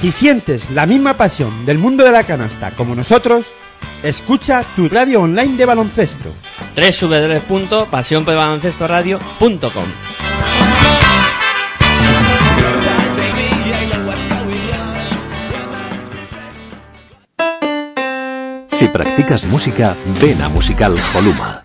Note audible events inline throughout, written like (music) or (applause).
Si sientes la misma pasión del mundo de la canasta como nosotros, escucha tu radio online de baloncesto. www.pasionpelbaloncestoradio.com Si practicas música, ven a Musical Holuma.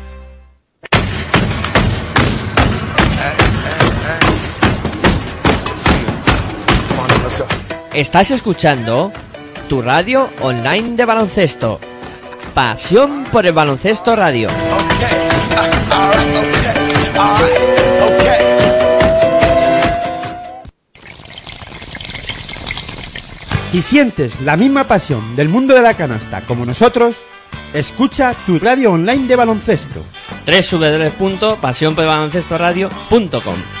Estás escuchando tu radio online de baloncesto. Pasión por el baloncesto radio. Si sientes la misma pasión del mundo de la canasta como nosotros, escucha tu radio online de baloncesto. www.pasionpelbaloncestoradio.com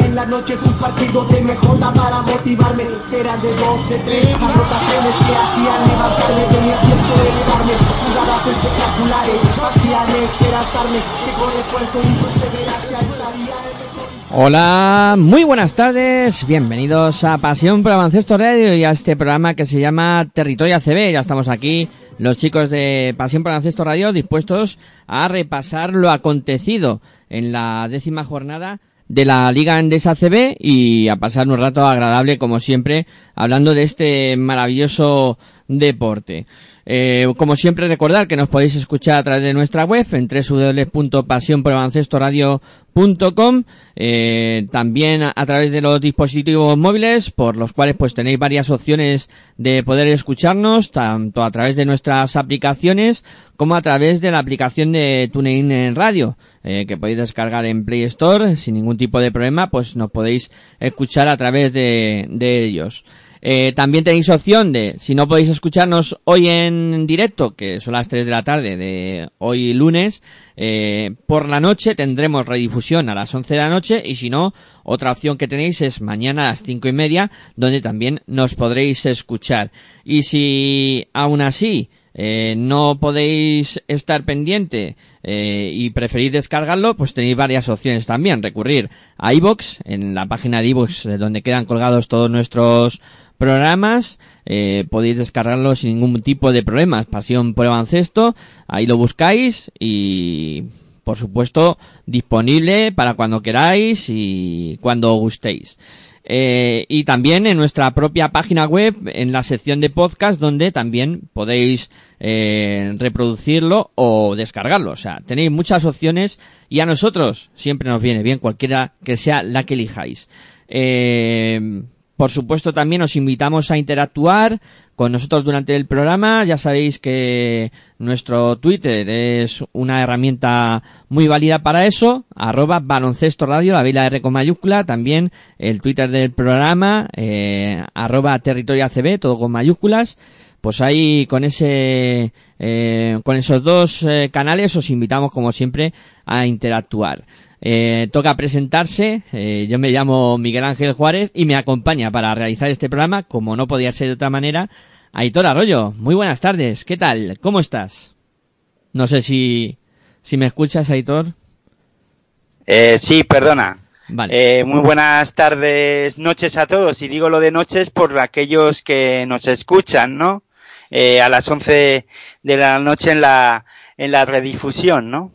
En las noches un partido de MJ para motivarme. Eran de dos, de tres anotaciones que hacían levantarme Tenía tiempo de elevarme. Jugadas espectaculares hacían esperanzarme. Que con esfuerzo y perseverancia estaría Hola, muy buenas tardes, bienvenidos a Pasión por Baloncesto Radio y a este programa que se llama Territorio ACB. Ya estamos aquí, los chicos de Pasión por Baloncesto Radio, dispuestos a repasar lo acontecido en la décima jornada de la Liga Endesa CB y a pasar un rato agradable, como siempre, hablando de este maravilloso deporte. Eh, como siempre, recordar que nos podéis escuchar a través de nuestra web en eh, también a, a través de los dispositivos móviles por los cuales pues tenéis varias opciones de poder escucharnos tanto a través de nuestras aplicaciones como a través de la aplicación de TuneIn en radio eh, que podéis descargar en Play Store sin ningún tipo de problema pues nos podéis escuchar a través de, de ellos eh, también tenéis opción de, si no podéis escucharnos hoy en directo, que son las 3 de la tarde de hoy lunes, eh, por la noche tendremos redifusión a las 11 de la noche y si no, otra opción que tenéis es mañana a las 5 y media, donde también nos podréis escuchar. Y si aún así eh, no podéis estar pendiente eh, y preferís descargarlo, pues tenéis varias opciones también. Recurrir a iBox, en la página de iBox donde quedan colgados todos nuestros programas. Eh, podéis descargarlo sin ningún tipo de problemas. Pasión por Avancesto, ahí lo buscáis y por supuesto disponible para cuando queráis y cuando gustéis. Eh, y también en nuestra propia página web, en la sección de podcast, donde también podéis eh, reproducirlo o descargarlo. O sea, tenéis muchas opciones y a nosotros siempre nos viene bien cualquiera que sea la que elijáis. Eh, por supuesto, también os invitamos a interactuar con nosotros durante el programa. Ya sabéis que nuestro Twitter es una herramienta muy válida para eso. Arroba baloncesto radio, la vila R con mayúscula. También el Twitter del programa, eh, arroba territorio ACB, todo con mayúsculas. Pues ahí con ese, eh, con esos dos eh, canales os invitamos como siempre a interactuar. Eh, toca presentarse. Eh, yo me llamo Miguel Ángel Juárez y me acompaña para realizar este programa, como no podía ser de otra manera, Aitor Arroyo. Muy buenas tardes. ¿Qué tal? ¿Cómo estás? No sé si, si me escuchas, Aitor. Eh, sí, perdona. Vale. Eh, muy buenas tardes, noches a todos. Y digo lo de noches por aquellos que nos escuchan, ¿no? Eh, a las 11 de la noche en la, en la redifusión, ¿no?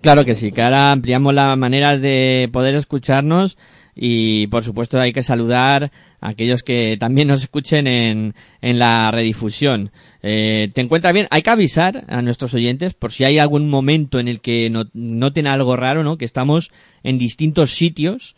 Claro que sí, que ahora ampliamos las maneras de poder escucharnos y por supuesto hay que saludar a aquellos que también nos escuchen en, en la redifusión. Eh, ¿Te encuentras bien? Hay que avisar a nuestros oyentes por si hay algún momento en el que no- noten algo raro, ¿no? Que estamos en distintos sitios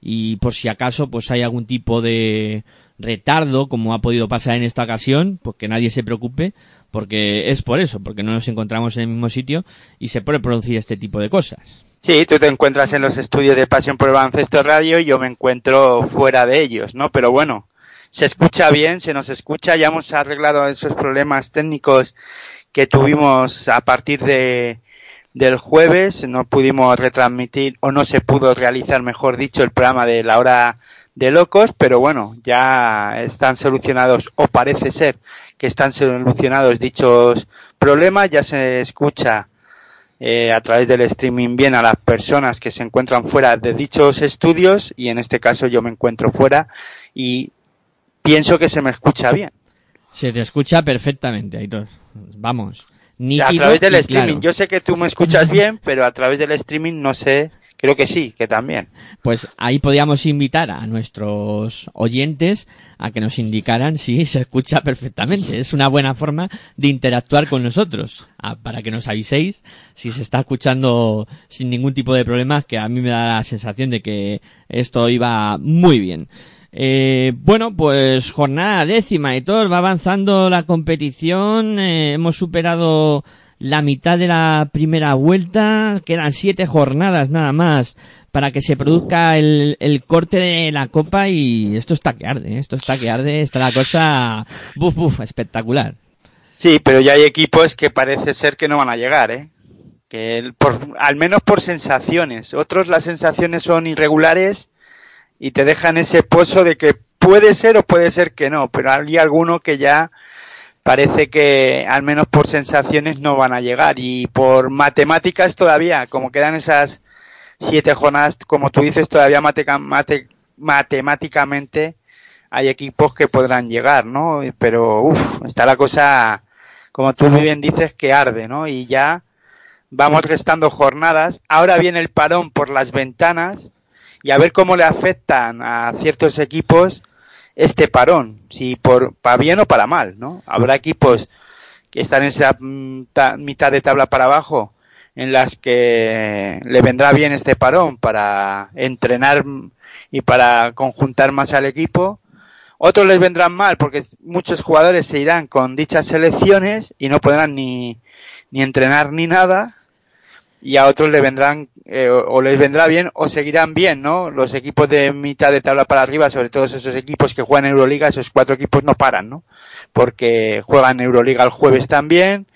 y por si acaso pues hay algún tipo de retardo como ha podido pasar en esta ocasión, pues que nadie se preocupe porque es por eso, porque no nos encontramos en el mismo sitio y se puede producir este tipo de cosas. Sí, tú te encuentras en los estudios de Pasión por el Baloncesto Radio y yo me encuentro fuera de ellos, ¿no? Pero bueno, se escucha bien, se nos escucha, ya hemos arreglado esos problemas técnicos que tuvimos a partir de del jueves, no pudimos retransmitir o no se pudo realizar, mejor dicho, el programa de la hora de locos, pero bueno, ya están solucionados o parece ser que están solucionados dichos problemas, ya se escucha eh, a través del streaming bien a las personas que se encuentran fuera de dichos estudios y en este caso yo me encuentro fuera y pienso que se me escucha bien. Se te escucha perfectamente, Aitor. Vamos. a través del streaming. claro. Yo sé que tú me escuchas (laughs) bien, pero a través del streaming no sé. Creo que sí, que también. Pues ahí podíamos invitar a nuestros oyentes a que nos indicaran si se escucha perfectamente. Es una buena forma de interactuar con nosotros, para que nos aviséis si se está escuchando sin ningún tipo de problemas, que a mí me da la sensación de que esto iba muy bien. Eh, bueno, pues jornada décima y todo, va avanzando la competición, eh, hemos superado la mitad de la primera vuelta, quedan siete jornadas nada más para que se produzca el, el corte de la copa y esto está que arde, ¿eh? esto está que arde, está la cosa, buf, buf, espectacular. Sí, pero ya hay equipos que parece ser que no van a llegar, ¿eh? Que por, al menos por sensaciones. Otros las sensaciones son irregulares y te dejan ese pozo de que puede ser o puede ser que no, pero hay alguno que ya parece que al menos por sensaciones no van a llegar y por matemáticas todavía, como quedan esas siete jornadas, como tú dices, todavía matemáticamente hay equipos que podrán llegar, ¿no? Pero, uff, está la cosa, como tú muy bien dices, que arde, ¿no? Y ya vamos restando jornadas. Ahora viene el parón por las ventanas y a ver cómo le afectan a ciertos equipos este parón, si por para bien o para mal, ¿no? Habrá equipos que están en esa mm, ta- mitad de tabla para abajo en las que le vendrá bien este parón para entrenar y para conjuntar más al equipo. Otros les vendrán mal porque muchos jugadores se irán con dichas selecciones y no podrán ni, ni entrenar ni nada. Y a otros le vendrán, eh, o, les vendrá bien o seguirán bien, ¿no? Los equipos de mitad de tabla para arriba, sobre todo esos equipos que juegan Euroliga, esos cuatro equipos no paran, ¿no? Porque juegan Euroliga el jueves también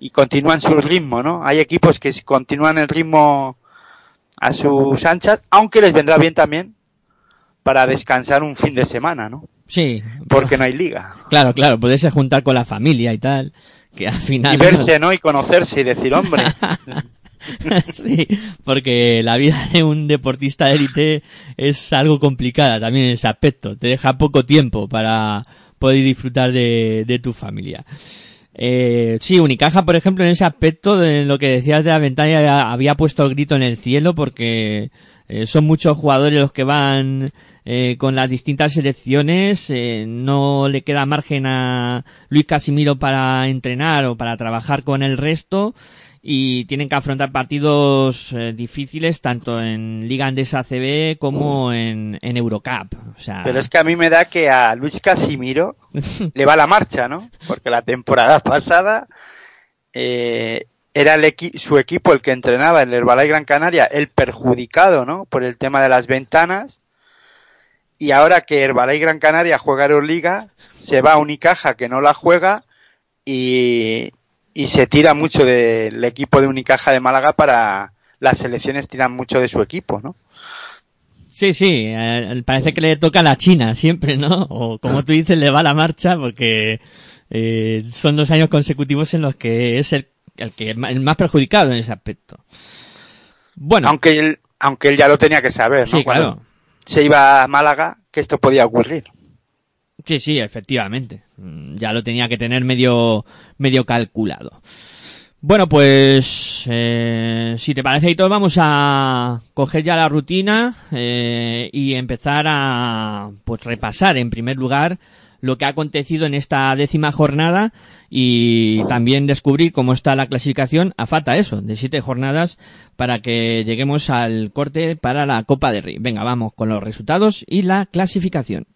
y continúan su ritmo, ¿no? Hay equipos que continúan el ritmo a sus anchas, aunque les vendrá bien también para descansar un fin de semana, ¿no? Sí. Porque no hay liga. Claro, claro, poderse juntar con la familia y tal, que al final... Y verse, ¿no? Y conocerse y decir, hombre. (laughs) (laughs) sí, porque la vida de un deportista de élite es algo complicada también en ese aspecto. Te deja poco tiempo para poder disfrutar de, tu familia. Eh, sí, Unicaja, por ejemplo, en ese aspecto, de lo que decías de la ventana, había puesto el grito en el cielo porque eh, son muchos jugadores los que van eh, con las distintas selecciones. Eh, no le queda margen a Luis Casimiro para entrenar o para trabajar con el resto y tienen que afrontar partidos eh, difíciles tanto en Liga Andesa CB como en, en Eurocup. O sea, Pero es que a mí me da que a Luis Casimiro (laughs) le va la marcha, ¿no? Porque la temporada pasada eh, era el equi- su equipo el que entrenaba en el Herbalife Gran Canaria, el perjudicado, ¿no? Por el tema de las ventanas. Y ahora que Herbalife Gran Canaria juega Euroliga, se va a Unicaja que no la juega y, y se tira mucho del equipo de Unicaja de Málaga para las selecciones tiran mucho de su equipo, ¿no? Sí, sí, eh, parece que le toca a la China siempre, ¿no? O como tú dices, le va la marcha porque eh, son dos años consecutivos en los que es el, el que el más perjudicado en ese aspecto. Bueno, Aunque él, aunque él ya lo tenía que saber, ¿no? sí, Cuando claro. se iba a Málaga, que esto podía ocurrir. Sí, sí, efectivamente. Mm, Ya lo tenía que tener medio, medio calculado. Bueno, pues, eh, si te parece, Hitor, vamos a coger ya la rutina eh, y empezar a, pues, repasar en primer lugar lo que ha acontecido en esta décima jornada y también descubrir cómo está la clasificación a falta eso, de siete jornadas para que lleguemos al corte para la Copa de Rey. Venga, vamos con los resultados y la clasificación.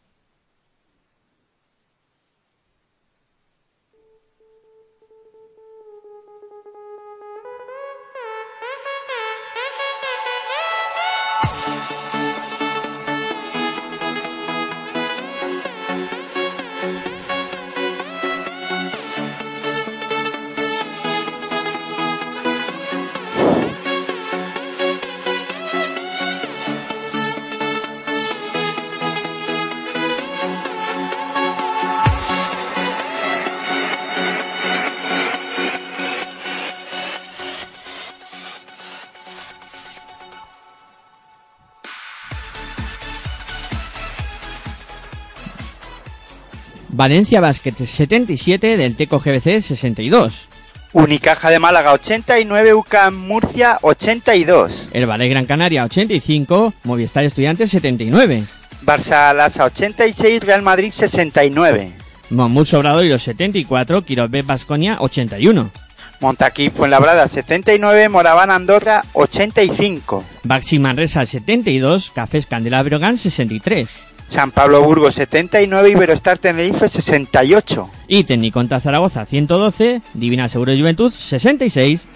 Valencia Basket 77 del Teco GBC 62. Unicaja de Málaga 89, UCAM Murcia 82. El Valle Gran Canaria 85, Movistar Estudiantes 79. Barça Lasa 86, Real Madrid 69. Monmut Sobradoiro 74, Quirobé Basconia 81. Montaquí Fuenlabrada 79, Moraván Andorra 85. Baxi Manresa 72, Cafés Candela Brogan 63. San Pablo Burgos 79, Iberostar Tenerife 68. Y Tecniconta Zaragoza 112, Divina Seguro Juventud 66.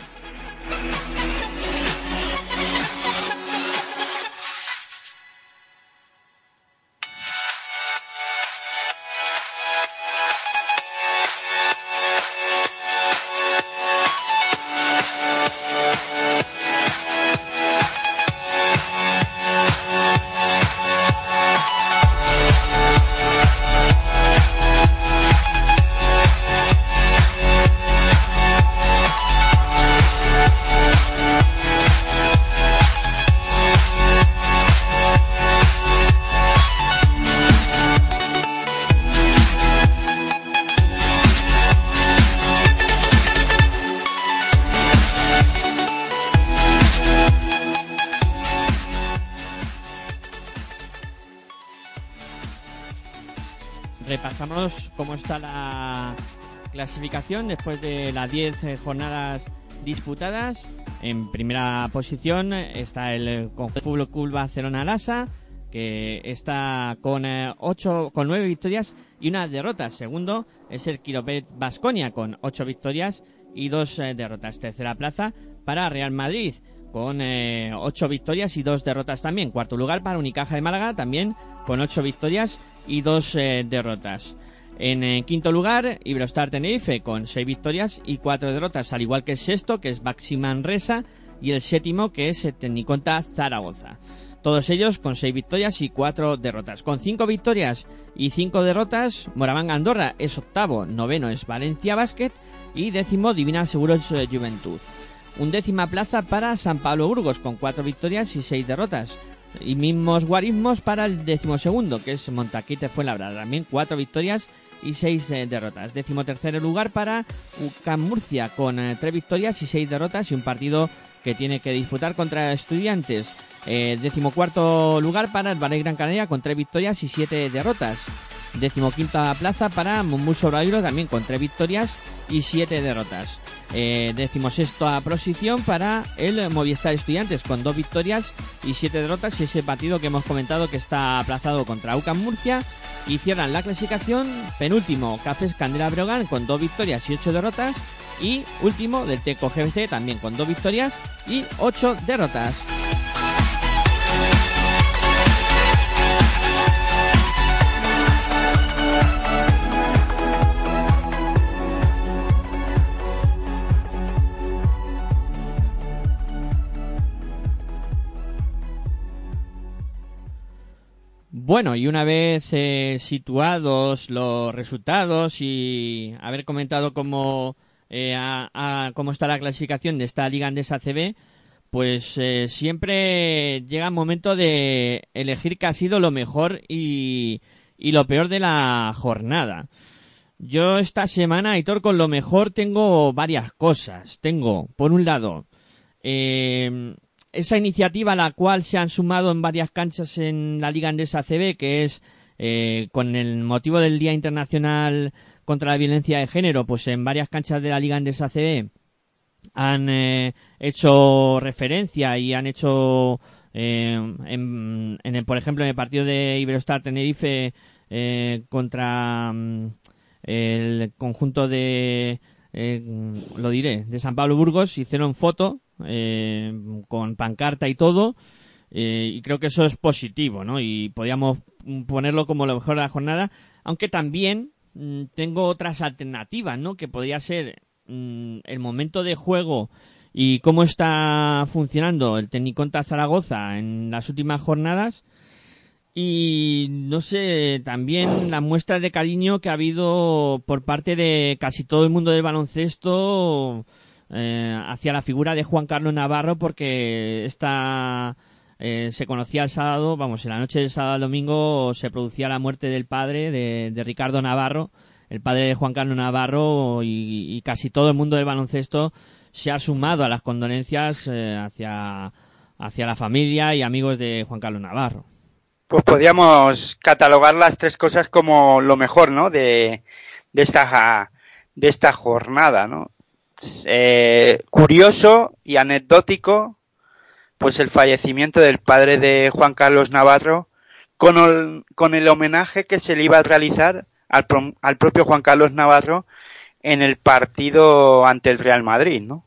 Clasificación después de las 10 eh, jornadas disputadas. En primera posición está el Fútbol Club Barcelona Lasa, que está con eh, ocho, con nueve victorias y una derrota. Segundo es el Quiropet Basconia con ocho victorias y dos eh, derrotas. Tercera plaza para Real Madrid con eh, ocho victorias y dos derrotas también. Cuarto lugar para Unicaja de Málaga también con ocho victorias y dos eh, derrotas. En eh, quinto lugar, Iberostar Tenerife con seis victorias y cuatro derrotas, al igual que el sexto, que es Baxi Manresa, y el séptimo, que es eh, Tecniconta Zaragoza. Todos ellos con seis victorias y cuatro derrotas. Con cinco victorias y cinco derrotas, Moraván Andorra es octavo, noveno es Valencia Basket y décimo Divina Seguros eh, Juventud. Undécima plaza para San Pablo Burgos con cuatro victorias y seis derrotas. Y mismos guarismos para el decimosegundo, que es Montaquite Fuenlabrada. También cuatro victorias y seis eh, derrotas. Décimo tercer lugar para UCAM Murcia con eh, tres victorias y seis derrotas y un partido que tiene que disputar contra estudiantes. Eh, lugar para el Valle Gran Canaria con tres victorias y siete derrotas. Decimoquinta plaza para Mumbus Obrairo también con tres victorias y siete derrotas. Eh, decimosexta posición para el Movistar Estudiantes con dos victorias y siete derrotas y ese partido que hemos comentado que está aplazado contra UCAM Murcia y cierran la clasificación penúltimo Cafés Candela Brogan con dos victorias y ocho derrotas y último del Teco GBC también con dos victorias y ocho derrotas. Bueno, y una vez eh, situados los resultados y haber comentado cómo, eh, a- a- cómo está la clasificación de esta Liga Andesa CB, pues eh, siempre llega el momento de elegir qué ha sido lo mejor y, y lo peor de la jornada. Yo esta semana, Aitor, con lo mejor tengo varias cosas. Tengo, por un lado, eh, esa iniciativa a la cual se han sumado en varias canchas en la Liga Andesa CB, que es eh, con el motivo del Día Internacional contra la Violencia de Género, pues en varias canchas de la Liga Andesa CB han eh, hecho referencia y han hecho, eh, en, en el, por ejemplo, en el partido de Iberostar Tenerife eh, contra mm, el conjunto de, eh, lo diré, de San Pablo Burgos, hicieron foto eh, con pancarta y todo. eh, y creo que eso es positivo, ¿no? Y podríamos mm, ponerlo como lo mejor de la jornada, aunque también mm, tengo otras alternativas, ¿no? Que podría ser mm, el momento de juego y cómo está funcionando el Tecniconta Zaragoza en las últimas jornadas y no sé, también la muestra de cariño que ha habido por parte de casi todo el mundo del baloncesto eh, hacia la figura de Juan Carlos Navarro porque esta eh, se conocía el sábado, vamos, en la noche del sábado al domingo se producía la muerte del padre de, de Ricardo Navarro, el padre de Juan Carlos Navarro y, casi todo el mundo del baloncesto se ha sumado a las condolencias eh, hacia, hacia la familia y amigos de Juan Carlos Navarro. Pues podríamos catalogar las tres cosas como lo mejor, ¿no? De, de esta de esta jornada, ¿no? Eh, curioso y anecdótico, pues el fallecimiento del padre de Juan Carlos Navarro con el, homenaje que se le iba a realizar al, al propio Juan Carlos Navarro en el partido ante el Real Madrid, ¿no?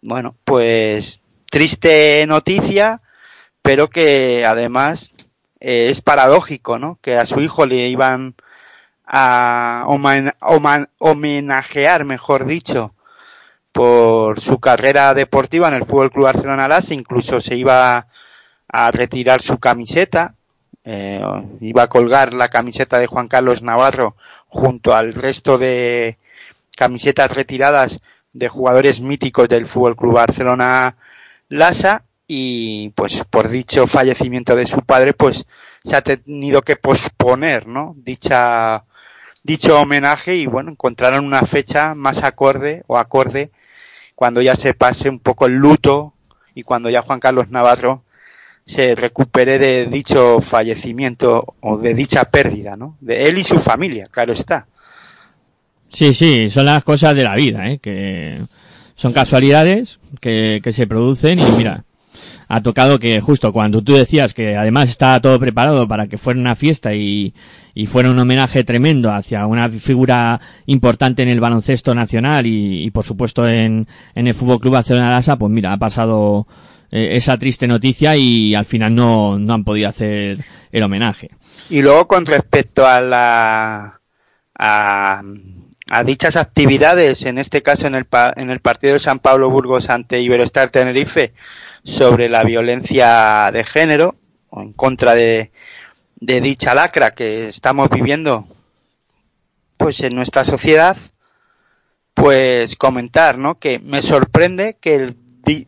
Bueno, pues triste noticia, pero que además eh, es paradójico, ¿no? Que a su hijo le iban a homenajear, mejor dicho, por su carrera deportiva en el Fútbol Club Barcelona Las, incluso se iba a retirar su camiseta, eh, iba a colgar la camiseta de Juan Carlos Navarro junto al resto de camisetas retiradas de jugadores míticos del Fútbol Club Barcelona Lasa y pues por dicho fallecimiento de su padre pues se ha tenido que posponer no dicha dicho homenaje y bueno encontraron una fecha más acorde o acorde cuando ya se pase un poco el luto y cuando ya Juan Carlos Navarro se recupere de dicho fallecimiento o de dicha pérdida no de él y su familia claro está Sí, sí, son las cosas de la vida, ¿eh? que son casualidades que, que se producen y mira, ha tocado que justo cuando tú decías que además estaba todo preparado para que fuera una fiesta y, y fuera un homenaje tremendo hacia una figura importante en el baloncesto nacional y, por supuesto en, en el Fútbol Club Barcelona Lasa, pues mira, ha pasado eh, esa triste noticia y al final no, no han podido hacer el homenaje. Y luego con respecto a la a, dichas actividades, en este caso en el, en el partido de San Pablo Burgos ante Iberostar Tenerife, sobre la violencia de género, o en contra de, de dicha lacra que estamos viviendo pues en nuestra sociedad, pues comentar, ¿no? Que me sorprende que, el,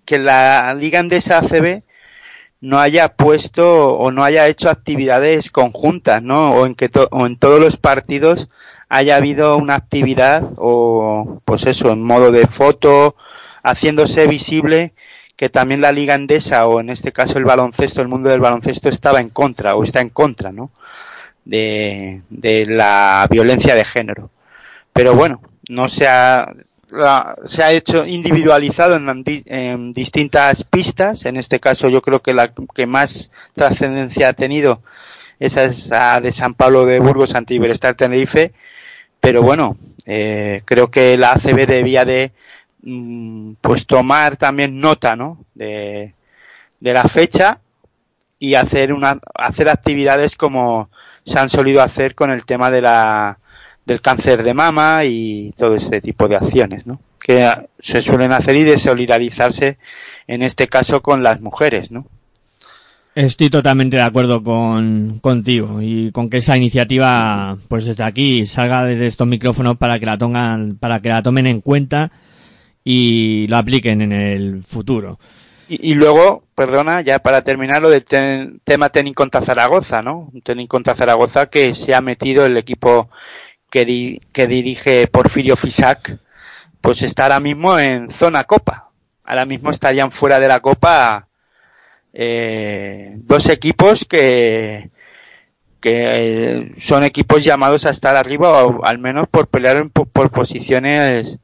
que la Liga Andesa ACB no haya puesto o no haya hecho actividades conjuntas, ¿no? O en que o en todos los partidos haya habido una actividad o pues eso, en modo de foto, haciéndose visible que también la liga andesa o en este caso el baloncesto, el mundo del baloncesto estaba en contra o está en contra, ¿no? De, de la violencia de género. Pero bueno, no se ha, se ha hecho individualizado en, distintas pistas. En este caso yo creo que la que más trascendencia ha tenido esa es la de San Pablo de Burgos ante Iberestar Tenerife. Pero bueno, eh, creo que la ACB debía de pues tomar también nota ¿no? de, de la fecha y hacer una hacer actividades como se han solido hacer con el tema de la del cáncer de mama y todo este tipo de acciones ¿no? que se suelen hacer y de solidarizarse en este caso con las mujeres ¿no? Estoy totalmente de acuerdo con, contigo y con que esa iniciativa, pues desde aquí, salga desde estos micrófonos para que la tomen, para que la tomen en cuenta y lo apliquen en el futuro. Y, luego, perdona, ya para terminar, lo del tema Tenis contra Zaragoza, ¿no? Un tenis contra Zaragoza que se ha metido el equipo que, que dirige Porfirio Fisac, pues está ahora mismo en zona Copa. Ahora mismo estarían fuera de la Copa eh, dos equipos que, que son equipos llamados a estar arriba o al menos por pelear por posiciones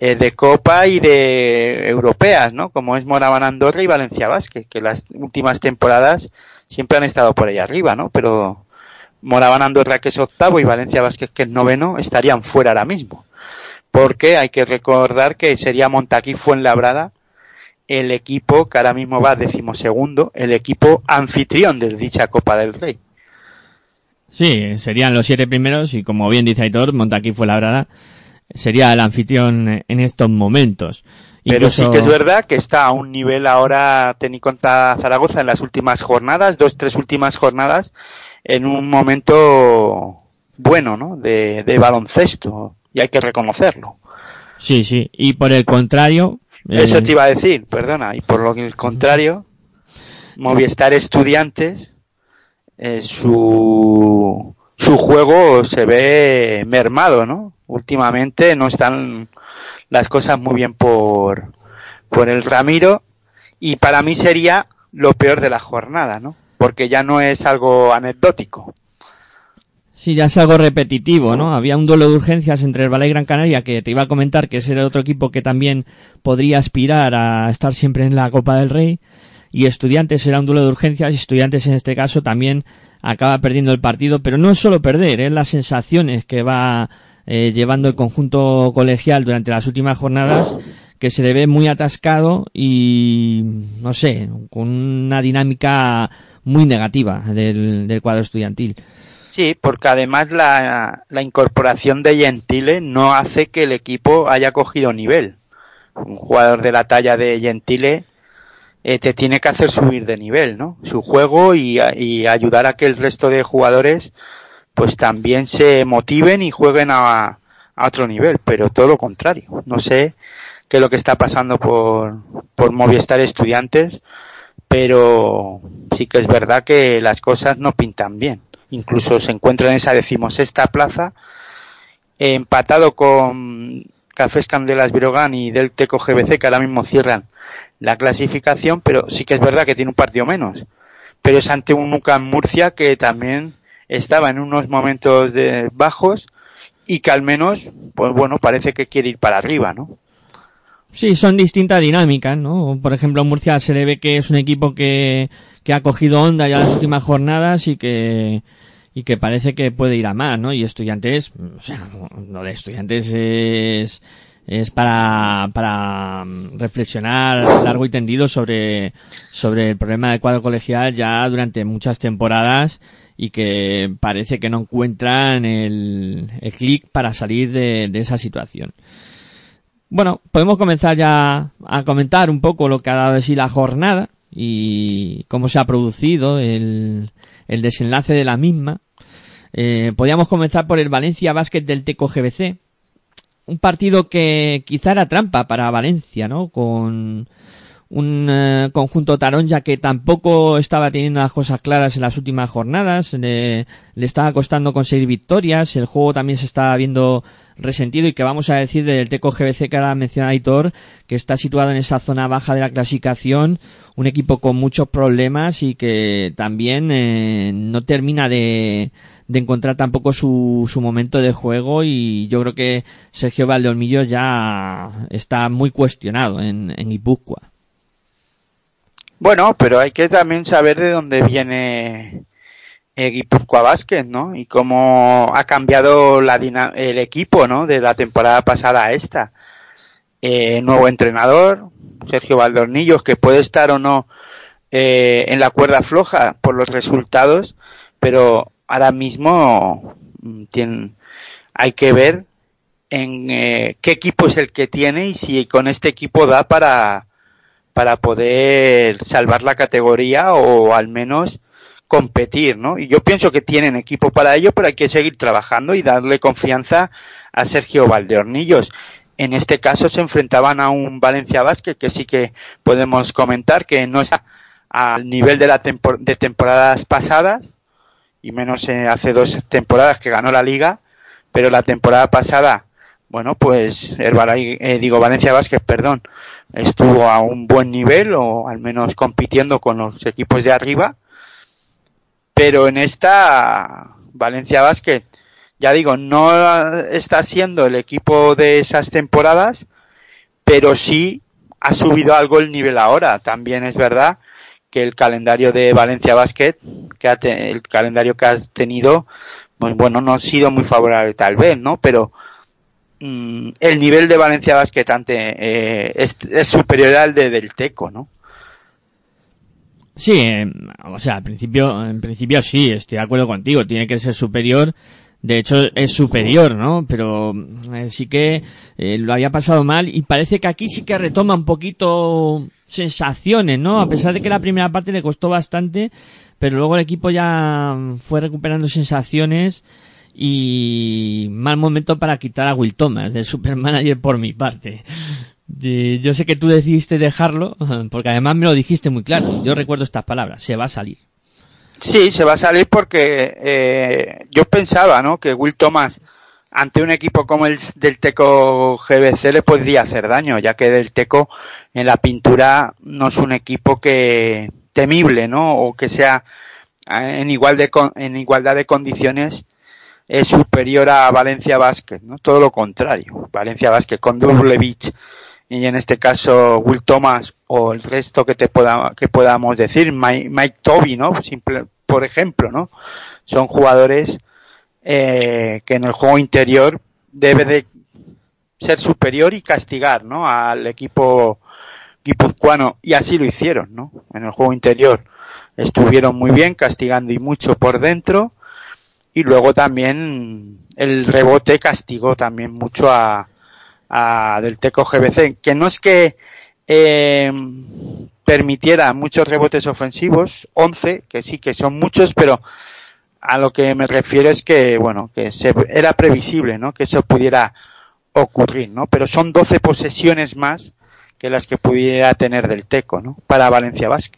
eh, de Copa y de europeas, ¿no? Como es Moraban Andorra y Valencia Vázquez, que las últimas temporadas siempre han estado por ahí arriba, ¿no? Pero Moraban Andorra, que es octavo, y Valencia Vázquez, que es noveno, estarían fuera ahora mismo. Porque hay que recordar que sería Montaquí Fuenlabrada el equipo que ahora mismo va decimosegundo, el equipo anfitrión de dicha Copa del Rey. Sí, serían los siete primeros y como bien dice Aitor, Montaquí Fuenlabrada sería el anfitrión en estos momentos. Pero sí que es verdad que está a un nivel ahora técnico contra Zaragoza en las últimas jornadas, dos, tres últimas jornadas, en un momento bueno, ¿no? De, de baloncesto, y hay que reconocerlo. Sí, sí, y por el contrario... Eso te iba a decir, perdona, y por lo que el contrario, Movistar Estudiantes, eh, su, su juego se ve mermado, ¿no? últimamente no están las cosas muy bien por, por el Ramiro y para mí sería lo peor de la jornada, ¿no? Porque ya no es algo anecdótico. Sí, ya es algo repetitivo, ¿no? Había un duelo de urgencias entre el Valle y Gran Canaria que te iba a comentar que ese era otro equipo que también podría aspirar a estar siempre en la Copa del Rey y Estudiantes era un duelo de urgencias y Estudiantes en este caso también acaba perdiendo el partido, pero no es solo perder, es las sensaciones que va eh, llevando el conjunto colegial durante las últimas jornadas que se le ve muy atascado y no sé, con una dinámica muy negativa del, del cuadro estudiantil. Sí, porque además la, la, incorporación de Gentile no hace que el equipo haya cogido nivel. Un jugador de la talla de Gentile eh, te tiene que hacer subir de nivel, ¿no? Su juego y, y ayudar a que el resto de jugadores pues también se motiven y jueguen a, otro nivel, pero todo lo contrario. No sé qué es lo que está pasando por, por Movistar Estudiantes, pero sí que es verdad que las cosas no pintan bien. Incluso se encuentra en esa decimosexta plaza, empatado con Cafés Candelas Virogán y del Teco GBC, que ahora mismo cierran la clasificación, pero sí que es verdad que tiene un partido menos. Pero es ante un Nuca Murcia que también estaba en unos momentos de bajos y que al menos, pues bueno, parece que quiere ir para arriba, ¿no? Sí, son distintas dinámicas, ¿no? Por ejemplo, Murcia se le ve que es un equipo que, que ha cogido onda ya las últimas jornadas y que, y que parece que puede ir a más, ¿no? Y estudiantes, o sea, lo de estudiantes es, es para, para reflexionar largo y tendido sobre, sobre el problema del cuadro colegial ya durante muchas temporadas y que parece que no encuentran el, el clic para salir de, de, esa situación. Bueno, podemos comenzar ya a comentar un poco lo que ha dado de sí la jornada y cómo se ha producido el, el desenlace de la misma. Eh, podríamos comenzar por el Valencia Basket del Teco GBC, un partido que quizá era trampa para Valencia, ¿no? Con un eh, conjunto tarón ya que tampoco estaba teniendo las cosas claras en las últimas jornadas, le, le estaba costando conseguir victorias, el juego también se estaba viendo resentido. Y que vamos a decir del Teco GBC que ahora menciona Aitor, que está situado en esa zona baja de la clasificación, un equipo con muchos problemas y que también eh, no termina de, de encontrar tampoco su, su momento de juego. Y yo creo que Sergio Valdeolmillo ya está muy cuestionado en, en. Bueno, pero hay que también saber de dónde viene Guipúzcoa Vázquez, ¿no? Y cómo ha cambiado la el equipo, ¿no? De la temporada pasada a esta. Eh, nuevo entrenador, Sergio Valdornillos, que puede estar o no eh, en la cuerda floja por los resultados, pero ahora mismo mm, tiene, hay que ver en eh, qué equipo es el que tiene y si con este equipo da para para poder salvar la categoría o al menos competir, ¿no? Y yo pienso que tienen equipo para ello, pero hay que seguir trabajando y darle confianza a Sergio Valdeornillos. En este caso se enfrentaban a un Valencia Vázquez que sí que podemos comentar que no está al nivel de la de temporadas pasadas y menos hace dos temporadas que ganó la liga, pero la temporada pasada, bueno, pues Herbalay, eh, digo Valencia Vázquez, perdón, estuvo a un buen nivel o al menos compitiendo con los equipos de arriba. Pero en esta Valencia Basket, ya digo, no está siendo el equipo de esas temporadas, pero sí ha subido algo el nivel ahora. También es verdad que el calendario de Valencia Basket, que ha el calendario que ha tenido, pues bueno, no ha sido muy favorable tal vez, ¿no? Pero Mm, el nivel de Valencia Basket eh, es, superior al de del Teco, ¿no? Sí, eh, o sea, al principio, en principio sí, estoy de acuerdo contigo, tiene que ser superior. De hecho, es superior, ¿no? Pero eh, sí que lo había pasado mal y parece que aquí sí que retoma un poquito sensaciones, ¿no? A pesar de que la primera parte le costó bastante, pero luego el equipo ya fue recuperando sensaciones y mal momento para quitar a Will Thomas del Supermanager por mi parte. Yo sé que tú decidiste dejarlo, (laughs) porque además me lo dijiste muy claro. Yo recuerdo estas palabras, se va a salir. Sí, se va a salir porque eh, yo pensaba, ¿no? Que Will Thomas ante un equipo como el del Teco GBC le podría hacer daño, ya que del Teco en la pintura no es un equipo que temible, ¿no? O que sea eh, en igual de en igualdad de condiciones es superior a Valencia Basket, ¿no? Todo lo contrario. Valencia Basket con beach y en este caso Will Thomas o el resto que te pueda, que podamos decir, Mike, Mike Toby, ¿no? Simple, por ejemplo, ¿no? Son jugadores eh, que en el juego interior debe de ser superior y castigar, ¿no? Al equipo guipuzcoano y así lo hicieron, ¿no? En el juego interior estuvieron muy bien castigando y mucho por dentro y luego también el rebote castigó también mucho a, a del Teco GBC, que no es que eh, permitiera muchos rebotes ofensivos, 11, que sí que son muchos, pero a lo que me refiero es que, bueno, que se, era previsible, ¿no? Que eso pudiera ocurrir, ¿no? Pero son 12 posesiones más que las que pudiera tener del Teco, ¿no? Para Valencia Basket.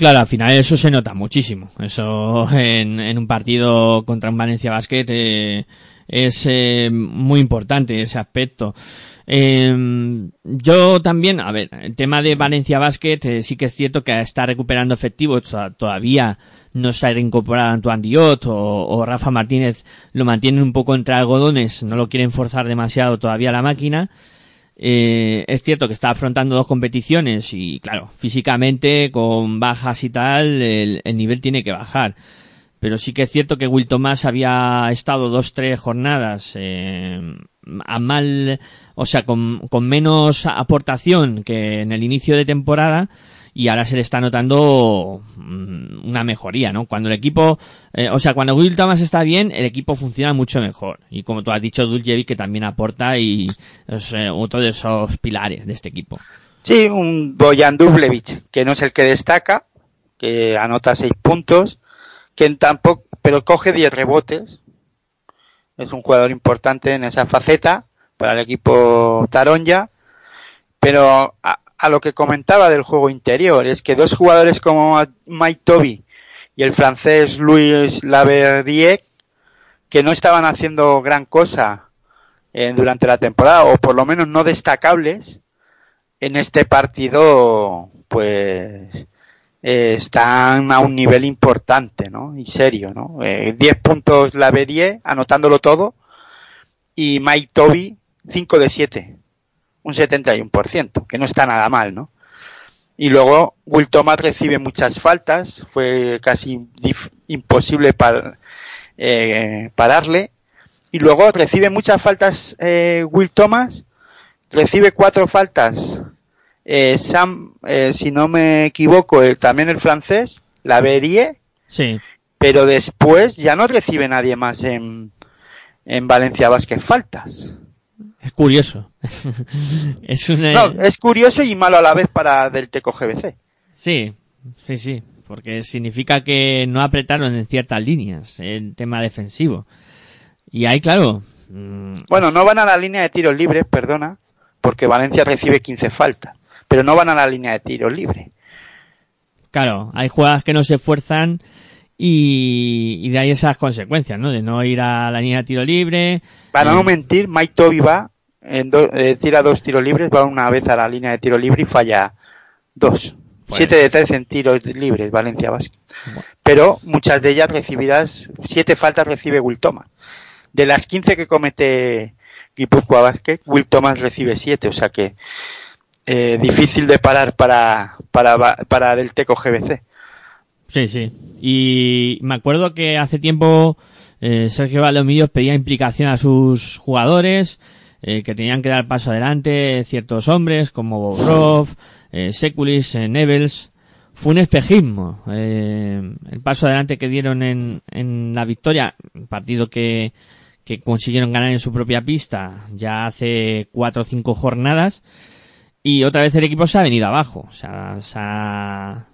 Claro, al final eso se nota muchísimo. Eso en, un partido contra un Valencia Basket eh, es eh, muy importante ese aspecto. Em, yo también, a ver, el tema de Valencia Basket eh, sí que es cierto que está recuperando efectivo, todavía no se ha reincorporado Antoine Diot o, o, Rafa Martínez lo mantienen un poco entre algodones, no lo quieren forzar demasiado todavía la máquina. Eh, es cierto que está afrontando dos competiciones y claro, físicamente con bajas y tal, el, nivel tiene que bajar. Pero sí que es cierto que Will Thomas había estado dos, tres jornadas eh, a mal, o sea, con, con menos aportación que en el inicio de temporada y ahora se le está notando mm, una mejoría, ¿no? Cuando el equipo, eh, o sea, cuando Will Thomas está bien, el equipo funciona mucho mejor. Y como tú has dicho, Duljevic que también aporta y es eh, otro de esos pilares de este equipo. Sí, un Boyan Dublevich, que no es el que destaca, que anota seis puntos, que tampoco, pero coge diez rebotes. es un jugador importante en esa faceta para el equipo Taronja, pero a, lo que comentaba del juego interior, es que dos jugadores como Mike Toby y el francés Louis Laverrier, que no estaban haciendo gran cosa eh, durante la temporada, o por lo menos no destacables, en este partido, pues, eh, están a un nivel importante, ¿no? Y serio, ¿no? Eh, 10 puntos Laverrier, anotándolo todo, y Mike Toby, 5 de 7 un 71%, que no está nada mal, ¿no? Y luego Will Thomas recibe muchas faltas, fue casi imposible para, eh, pararle. Y luego recibe muchas faltas eh, Will Thomas, recibe cuatro faltas eh, Sam, eh, si no me equivoco, también el francés, la vería. Sí. Pero después ya no recibe nadie más en, en Valencia Vázquez faltas. Es curioso. (laughs) es una... No, es curioso y malo a la vez para del Teco GBC. Sí, sí, sí. Porque significa que no apretaron en ciertas líneas el tema defensivo. Y ahí, claro. Mm, bueno, no van a la línea de tiros libres, perdona, porque Valencia recibe 15 faltas. Pero no van a la línea de tiros libres. Claro, hay jugadas que no se esfuerzan y, de ahí esas consecuencias, ¿no? De no ir a la línea de tiro libre. Para no mentir, Mike Toby va, en eh, tira dos tiros libres, va una vez a la línea de tiro libre y falla dos. Siete de tres en tiros libres, Valencia Basket. Pero muchas de ellas recibidas, siete faltas recibe Will Thomas. De las 15 que comete Guipúzcoa Basket, Will Thomas recibe siete, o sea que eh, difícil de parar para, para, para el Teco GBC. Sí, sí. Y me acuerdo que hace tiempo eh, Sergio Valdomillos pedía implicación a sus jugadores, eh, que tenían que dar paso adelante ciertos hombres como Bobrov, eh, Sekulis, eh, Nevels. Fue un espejismo eh, el paso adelante que dieron en, en la victoria, partido que, que consiguieron ganar en su propia pista ya hace cuatro o cinco jornadas. Y otra vez el equipo se ha venido abajo. O sea, se ha,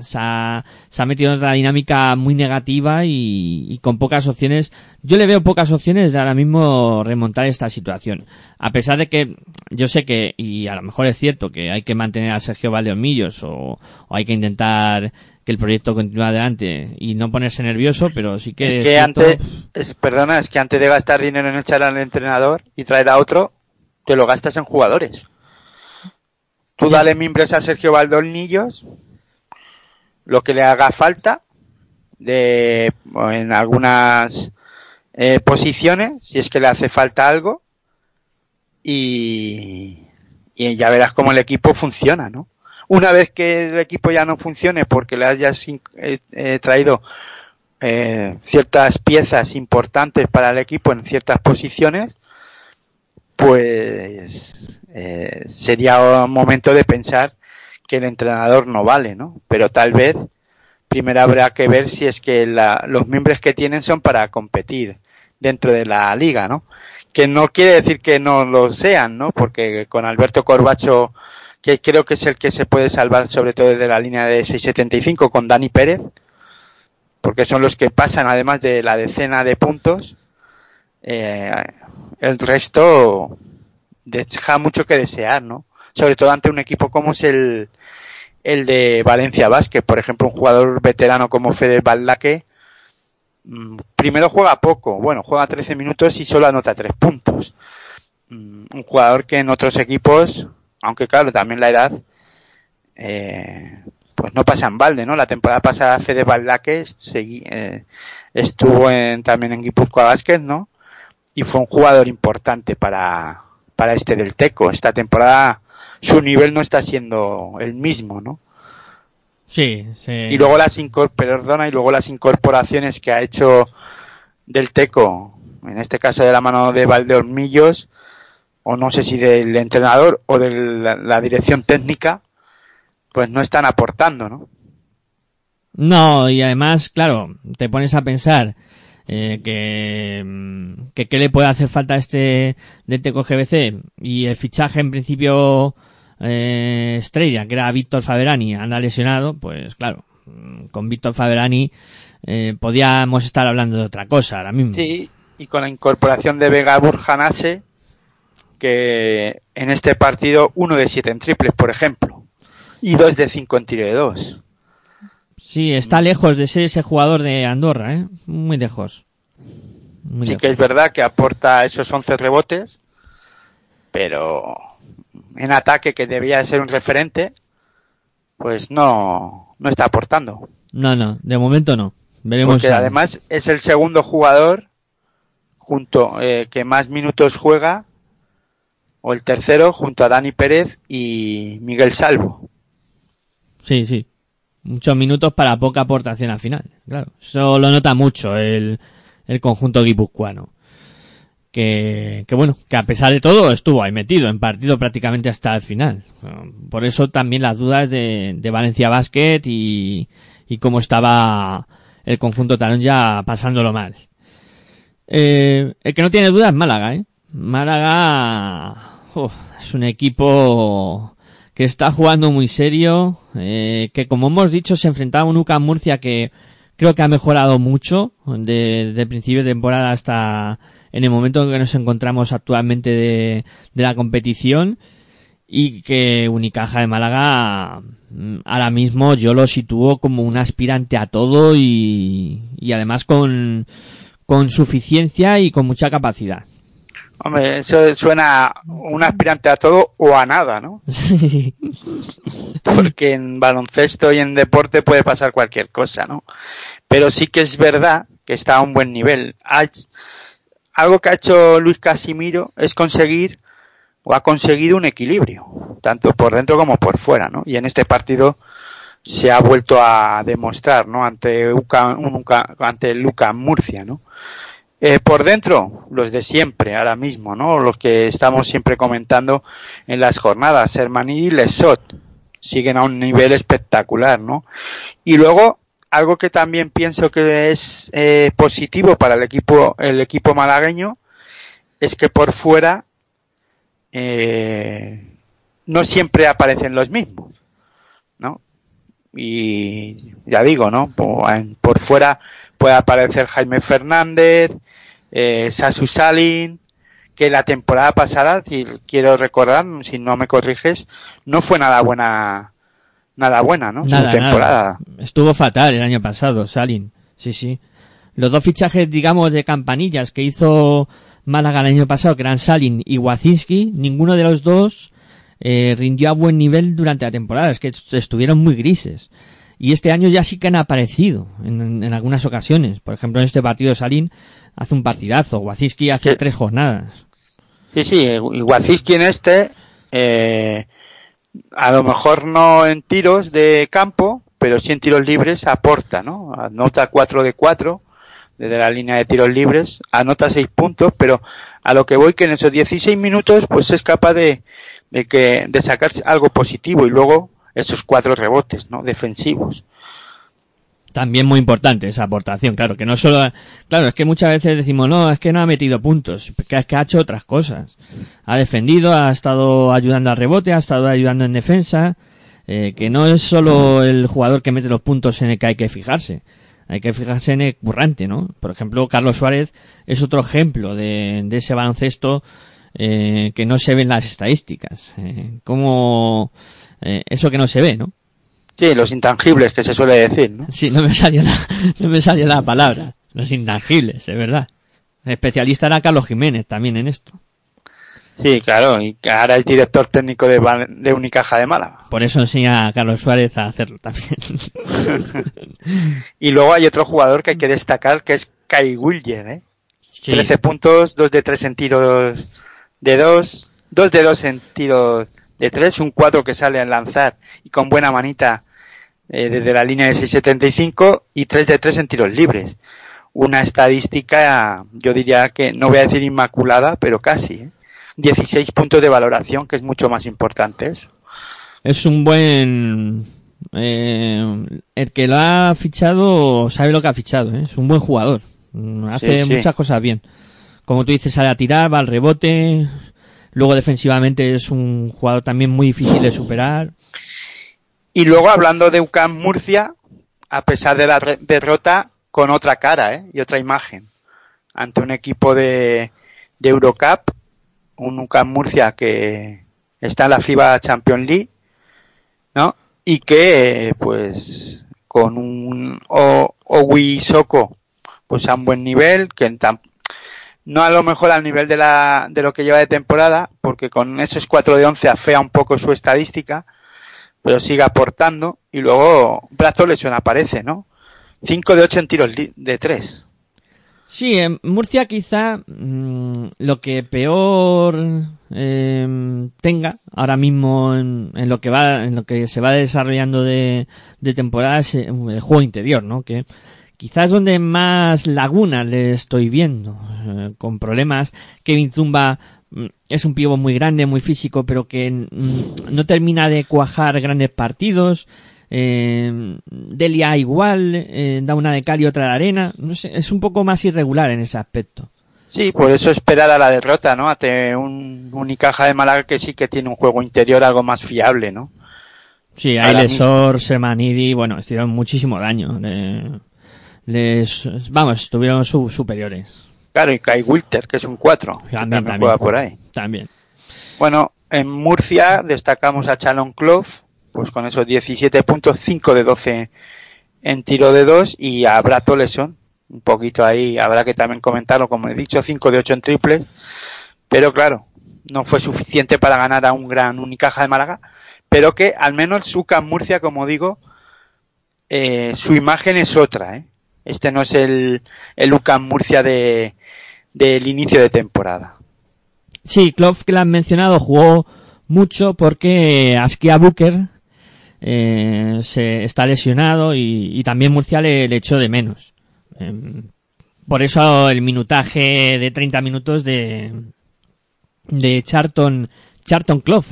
se ha, se ha metido en otra dinámica muy negativa y, con pocas opciones. Yo le veo pocas opciones de ahora mismo remontar esta situación. A pesar de que yo sé que, y a lo mejor es cierto, que hay que mantener a Sergio Valdeomillos o, o hay que intentar que el proyecto continúe adelante y no ponerse nervioso, pero sí que... Es que antes, es, perdona, es que antes de gastar dinero en echar al entrenador y traer a otro, te lo gastas en jugadores. Tú dale mimbres a Sergio Valdolnillos lo que le haga falta de en algunas eh, posiciones si es que le hace falta algo y, y ya verás cómo el equipo funciona no una vez que el equipo ya no funcione porque le hayas eh, eh, traído eh, ciertas piezas importantes para el equipo en ciertas posiciones pues eh, sería un momento de pensar que el entrenador no vale, ¿no? Pero tal vez primero habrá que ver si es que la, los miembros que tienen son para competir dentro de la liga, ¿no? Que no quiere decir que no lo sean, ¿no? Porque con Alberto Corbacho, que creo que es el que se puede salvar sobre todo de la línea de 675 con Dani Pérez, porque son los que pasan además de la decena de puntos, eh, el resto deja mucho que desear, ¿no? sobre todo ante un equipo como es el, el de Valencia Vázquez, por ejemplo, un jugador veterano como Fede Baldaque, mm, primero juega poco, bueno, juega 13 minutos y solo anota 3 puntos. Mm, un jugador que en otros equipos, aunque claro, también la edad, eh, pues no pasa en balde, ¿no? La temporada pasada Fede Baldaque eh, estuvo en, también en Guipúzcoa Vázquez, ¿no? Y fue un jugador importante para, para este del Teco. Esta temporada su nivel no está siendo el mismo, ¿no? Sí, sí. Y luego las perdona, y luego las incorporaciones que ha hecho del Teco, en este caso de la mano de Valdeormillos, o no sé si del entrenador o de la, dirección técnica, pues no están aportando, ¿no? No, y además, claro, te pones a pensar eh, que, que qué le puede hacer falta a este del Teco GBC y el fichaje en principio eh, estrella, que era Víctor Faberani, anda lesionado, pues claro, con Víctor Faberani eh, podíamos estar hablando de otra cosa ahora mismo. Sí, y con la incorporación de Vega Burjanase, que en este partido uno de siete en triples, por ejemplo, y dos de cinco en tiro de dos. Sí, está lejos de ser ese jugador de Andorra, ¿eh? Muy lejos. Muy sí lejos. que es verdad que aporta esos 11 rebotes, pero en ataque que debía de ser un referente, pues no, no está aportando. No, no, de momento no. Veremos. Porque además es el segundo jugador junto eh, que más minutos juega, o el tercero junto a Dani Pérez y Miguel Salvo. Sí, sí. Muchos minutos para poca aportación al final. Claro. Eso lo nota mucho el, el conjunto guipuzcoano. Que, que bueno, que a pesar de todo estuvo ahí metido en partido prácticamente hasta el final. Por eso también las dudas de, de Valencia Basket y, y cómo estaba el conjunto talón ya pasándolo mal. Eh, el que no tiene dudas es Málaga, ¿eh? Málaga uf, es un equipo que está jugando muy serio, eh, que como hemos dicho se enfrentaba a un UCAM Murcia que creo que ha mejorado mucho de, de principio de temporada hasta en el momento en que nos encontramos actualmente de, de la competición y que Unicaja de Málaga mm, ahora mismo yo lo sitúo como un aspirante a todo y, y además con, con suficiencia y con mucha capacidad. Hombre, eso suena un aspirante a todo o a nada, ¿no? (laughs) Porque en baloncesto y en deporte puede pasar cualquier cosa, ¿no? Pero sí que es verdad que está a un buen nivel. Algo que ha hecho Luis Casimiro es conseguir o ha conseguido un equilibrio, tanto por dentro como por fuera, ¿no? Y en este partido se ha vuelto a demostrar, ¿no? Ante UCA, ante Luca Murcia, ¿no? Eh, por dentro, los de siempre, ahora mismo, ¿no? Los que estamos siempre comentando en las jornadas, Hermaní y Lesot, siguen a un nivel espectacular, ¿no? Y luego, algo que también pienso que es eh, positivo para el equipo, el equipo malagueño, es que por fuera eh, no siempre aparecen los mismos, ¿no? Y ya digo, ¿no? Por, fuera puede aparecer Jaime Fernández, eh, Sasu Salin, que la temporada pasada, si quiero recordar, si no me corriges, no fue nada buena, nada buena, ¿no? Su Nada, temporada. nada. Estuvo fatal el año pasado, Salin. Sí, sí. Los dos fichajes, digamos, de campanillas que hizo Málaga el año pasado, que eran Salin y Wacinski, ninguno de los dos eh, rindió a buen nivel durante la temporada. Es que est- estuvieron muy grises. Y este año ya sí que han aparecido en, en algunas ocasiones. Por ejemplo, en este partido Salin hace un partidazo. Wacinski hace Sí. tres jornadas. Sí, sí, Iguaciski en este, eh, a lo mejor no en tiros de campo, pero sí en tiros libres aporta, ¿no? Anota 4 de 4 desde la línea de tiros libres, anota 6 puntos, pero a lo que voy que en esos 16 minutos pues es capaz de, de que, de sacar algo positivo y luego esos cuatro rebotes, ¿no? Defensivos. También muy importante esa aportación, claro, que no solo, claro, es que muchas veces decimos, no, es que no ha metido puntos, que es que ha hecho otras cosas. Ha defendido, ha estado ayudando al rebote, ha estado ayudando en defensa, eh, que no es solo el jugador que mete los puntos en el que hay que fijarse. Hay que fijarse en el currante, ¿no? Por ejemplo, Carlos Suárez es otro ejemplo de, de ese baloncesto eh, que no se ve en las estadísticas. Eh, como eh, eso que no se ve, ¿no? Sí, los intangibles que se suele decir, ¿no? Sí, no me salió la, (laughs) no me salió la palabra. Los intangibles, es verdad. El especialista era Carlos Jiménez también en esto. Sí, claro, y ahora es director técnico de, de Unicaja de Málaga. Por eso enseña a Carlos Suárez a hacerlo también. (laughs) Y luego hay otro jugador que hay que destacar que es Kai Willier, ¿eh? Sí. 13 puntos, 2 de 3 en tiros de 2, 2 de 2 en tiros de 3, un 4 que sale a lanzar y con buena manita eh, desde la línea de 6.75 y 3 de 3 en tiros libres. Una estadística, yo diría que no voy a decir inmaculada, pero casi. ¿eh? 16 puntos de valoración, que es mucho más importante eso. Es un buen... eh, el que lo ha fichado sabe lo que ha fichado, ¿eh? es un buen jugador. Hace Sí, sí. muchas cosas bien. Como tú dices, sale a tirar, va al rebote. Luego defensivamente es un jugador también muy difícil de superar. Y luego hablando de UCAM Murcia, a pesar de la derrota, con otra cara ¿eh? y otra imagen. ante un equipo de, de Eurocup, un UCAM Murcia que está en la FIBA Champions League, ¿no? Y que, pues, con un Owi Soko, pues a un buen nivel, que no a lo mejor al nivel de, la, de lo que lleva de temporada, porque con esos 4 de 11 afea un poco su estadística, pero sigue aportando, y luego Brazo Lesión aparece, ¿no? 5 de 8 en tiros de 3. Sí, en Murcia quizá mm, lo que peor eh, tenga ahora mismo en, lo que va, en lo que se va desarrollando de, de temporada es eh, el juego interior, ¿no? Que quizás donde más lagunas le estoy viendo, eh, con problemas. Kevin Zumba mm, es un pivo muy grande, muy físico, pero que mm, no termina de cuajar grandes partidos. Eh, Delia igual, eh, da una de cal y otra de arena. No sé, es un poco más irregular en ese aspecto. Sí, por eso esperar a la derrota, ¿no? Ante un Unicaja de Málaga que sí que tiene un juego interior algo más fiable, ¿no? Sí, Ailesor, Semanidi, bueno, estuvieron muchísimo daño. Les, vamos, estuvieron superiores. Claro, y Kai Wilter, que es un 4. También, también, juega por ahí. También. Bueno, en Murcia destacamos a Chalon Clough, pues con esos 17 puntos, 5 de 12 en tiro de 2 y a Brad Oleson, un poquito ahí, habrá que también comentarlo, como he dicho, 5 de 8 en triples, pero claro, no fue suficiente para ganar a un gran Unicaja de Málaga, pero que al menos Suca Murcia, como digo, eh, su imagen es otra, ¿eh? Este no es el, el UCAM Murcia de, del inicio de temporada. Sí, Klopp que lo han mencionado jugó mucho porque Askia Booker eh, se está lesionado y, también Murcia le, echó de menos. Em, por eso el minutaje de 30 minutos de, de Charlton, Charlton Clough,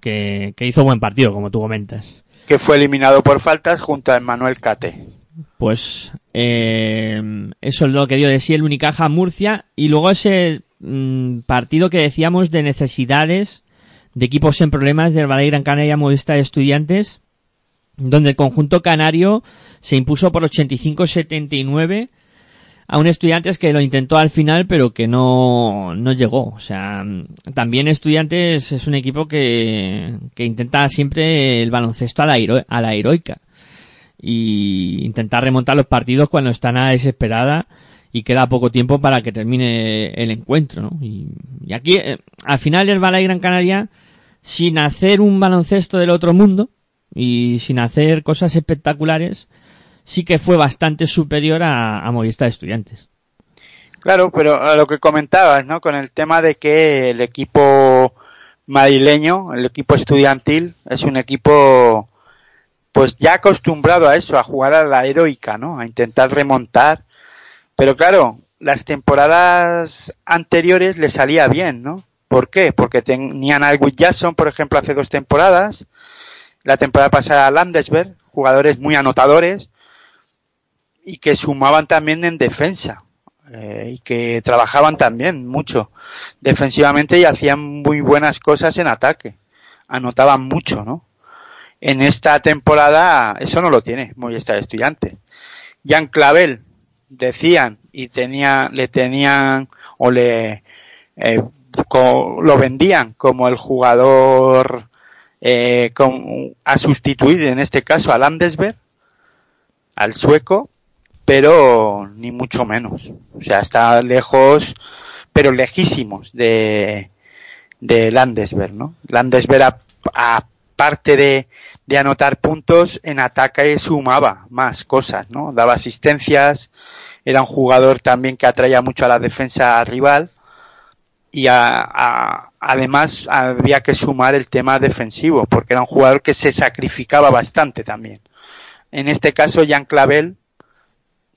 que, que hizo buen partido, como tú comentas. Que fue eliminado por faltas junto a Emmanuel Cate. Pues eh, eso es lo que dio de sí el Unicaja Murcia y luego ese mm, partido que decíamos de necesidades de equipos en problemas del Valle Gran Canaria Modesta de Estudiantes, donde el conjunto canario se impuso por 85-79 a un Estudiantes que lo intentó al final, pero que no, no llegó. O sea, también Estudiantes es un equipo que, que intenta siempre el baloncesto a la, a la heroica. Y intentar remontar los partidos cuando están a desesperada y queda poco tiempo para que termine el encuentro, ¿no? Y, aquí, eh, al final, el Balay Gran Canaria sin hacer un baloncesto del otro mundo y sin hacer cosas espectaculares, sí que fue bastante superior a, a Movistar Estudiantes. Claro, pero a lo que comentabas, ¿no? Con el tema de que el equipo madrileño, el equipo estudiantil, es un equipo pues ya acostumbrado a eso, a jugar a la heroica, ¿no? A intentar remontar. Pero claro, las temporadas anteriores le salía bien, ¿no? ¿Por qué? Porque tenían a Will Jackson, por ejemplo, hace dos temporadas. La temporada pasada a Landesberg, jugadores muy anotadores y que sumaban también en defensa eh, y que trabajaban también mucho defensivamente y hacían muy buenas cosas en ataque. Anotaban mucho, ¿no? En esta temporada eso no lo tiene Movistar Estudiante. Jan Clavel decían y tenía, le tenían o le eh, lo vendían como el jugador eh, a sustituir en este caso a Landesberg, al sueco, pero ni mucho menos. O sea, está lejos, pero lejísimos de, de Landesberg, ¿no? Landesberg, aparte de, anotar puntos, en ataque sumaba más cosas, ¿no? Daba asistencias, era un jugador también que atraía mucho a la defensa rival y además había que sumar el tema defensivo porque era un jugador que se sacrificaba bastante también. En este caso, Jan Clavel,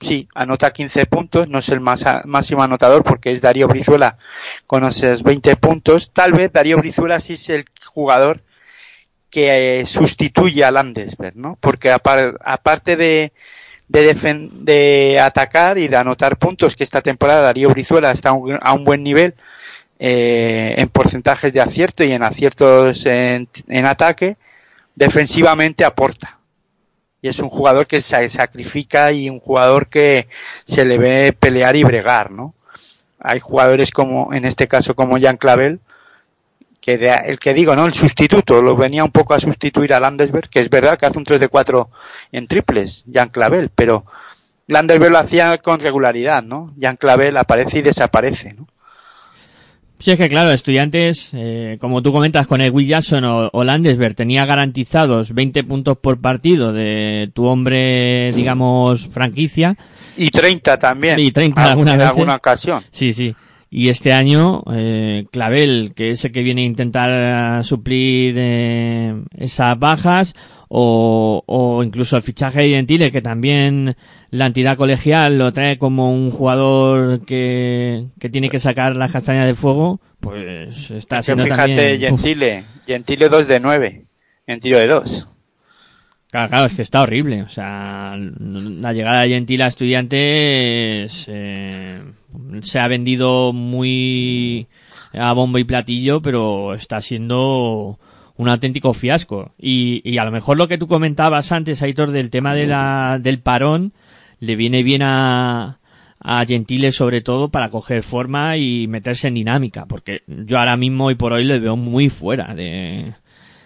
sí, anota 15 puntos, no es el más, máximo anotador porque es Darío Brizuela con esos 20 puntos. Tal vez Darío Brizuela sí es el jugador que eh, sustituye a Landesberg, ¿no? Porque aparte de, de, de atacar y de anotar puntos, que esta temporada Darío Brizuela está a un buen nivel, eh, en porcentajes de acierto y en aciertos en, ataque, defensivamente aporta. Y es un jugador que se sacrifica y un jugador que se le ve pelear y bregar, ¿no? Hay jugadores como, en este caso como Jan Clavel, que el que digo, ¿no? El sustituto, lo venía un poco a sustituir a Landesberg, que es verdad que hace un 3 de 4 en triples, Jan Clavel, pero Landesberg lo hacía con regularidad, ¿no? Jan Clavel aparece y desaparece, ¿no? Sí, es que claro, estudiantes, eh, como tú comentas con el Will Jackson o, Landesberg, tenía garantizados 20 puntos por partido de tu hombre, digamos, franquicia. Y 30 también. Y 30 alguna en vez. alguna ocasión. Sí, sí. Y este año, eh, Clavel, que es el que viene a intentar suplir eh, esas bajas, o, o incluso el fichaje de Gentile, que también la entidad colegial lo trae como un jugador que, que tiene que sacar las castañas de fuego, pues está siendo fíjate, también... Gentile, Gentile 2 de 9, en tiro de 2. Claro, claro, es que está horrible. O sea, la llegada de Gentile a estudiantes eh, se ha vendido muy a bombo y platillo, pero está siendo un auténtico fiasco. Y, y a lo mejor lo que tú comentabas antes, Aitor, del tema de la, del parón, le viene bien a, a Gentile sobre todo para coger forma y meterse en dinámica, porque yo ahora mismo y por hoy le veo muy fuera de,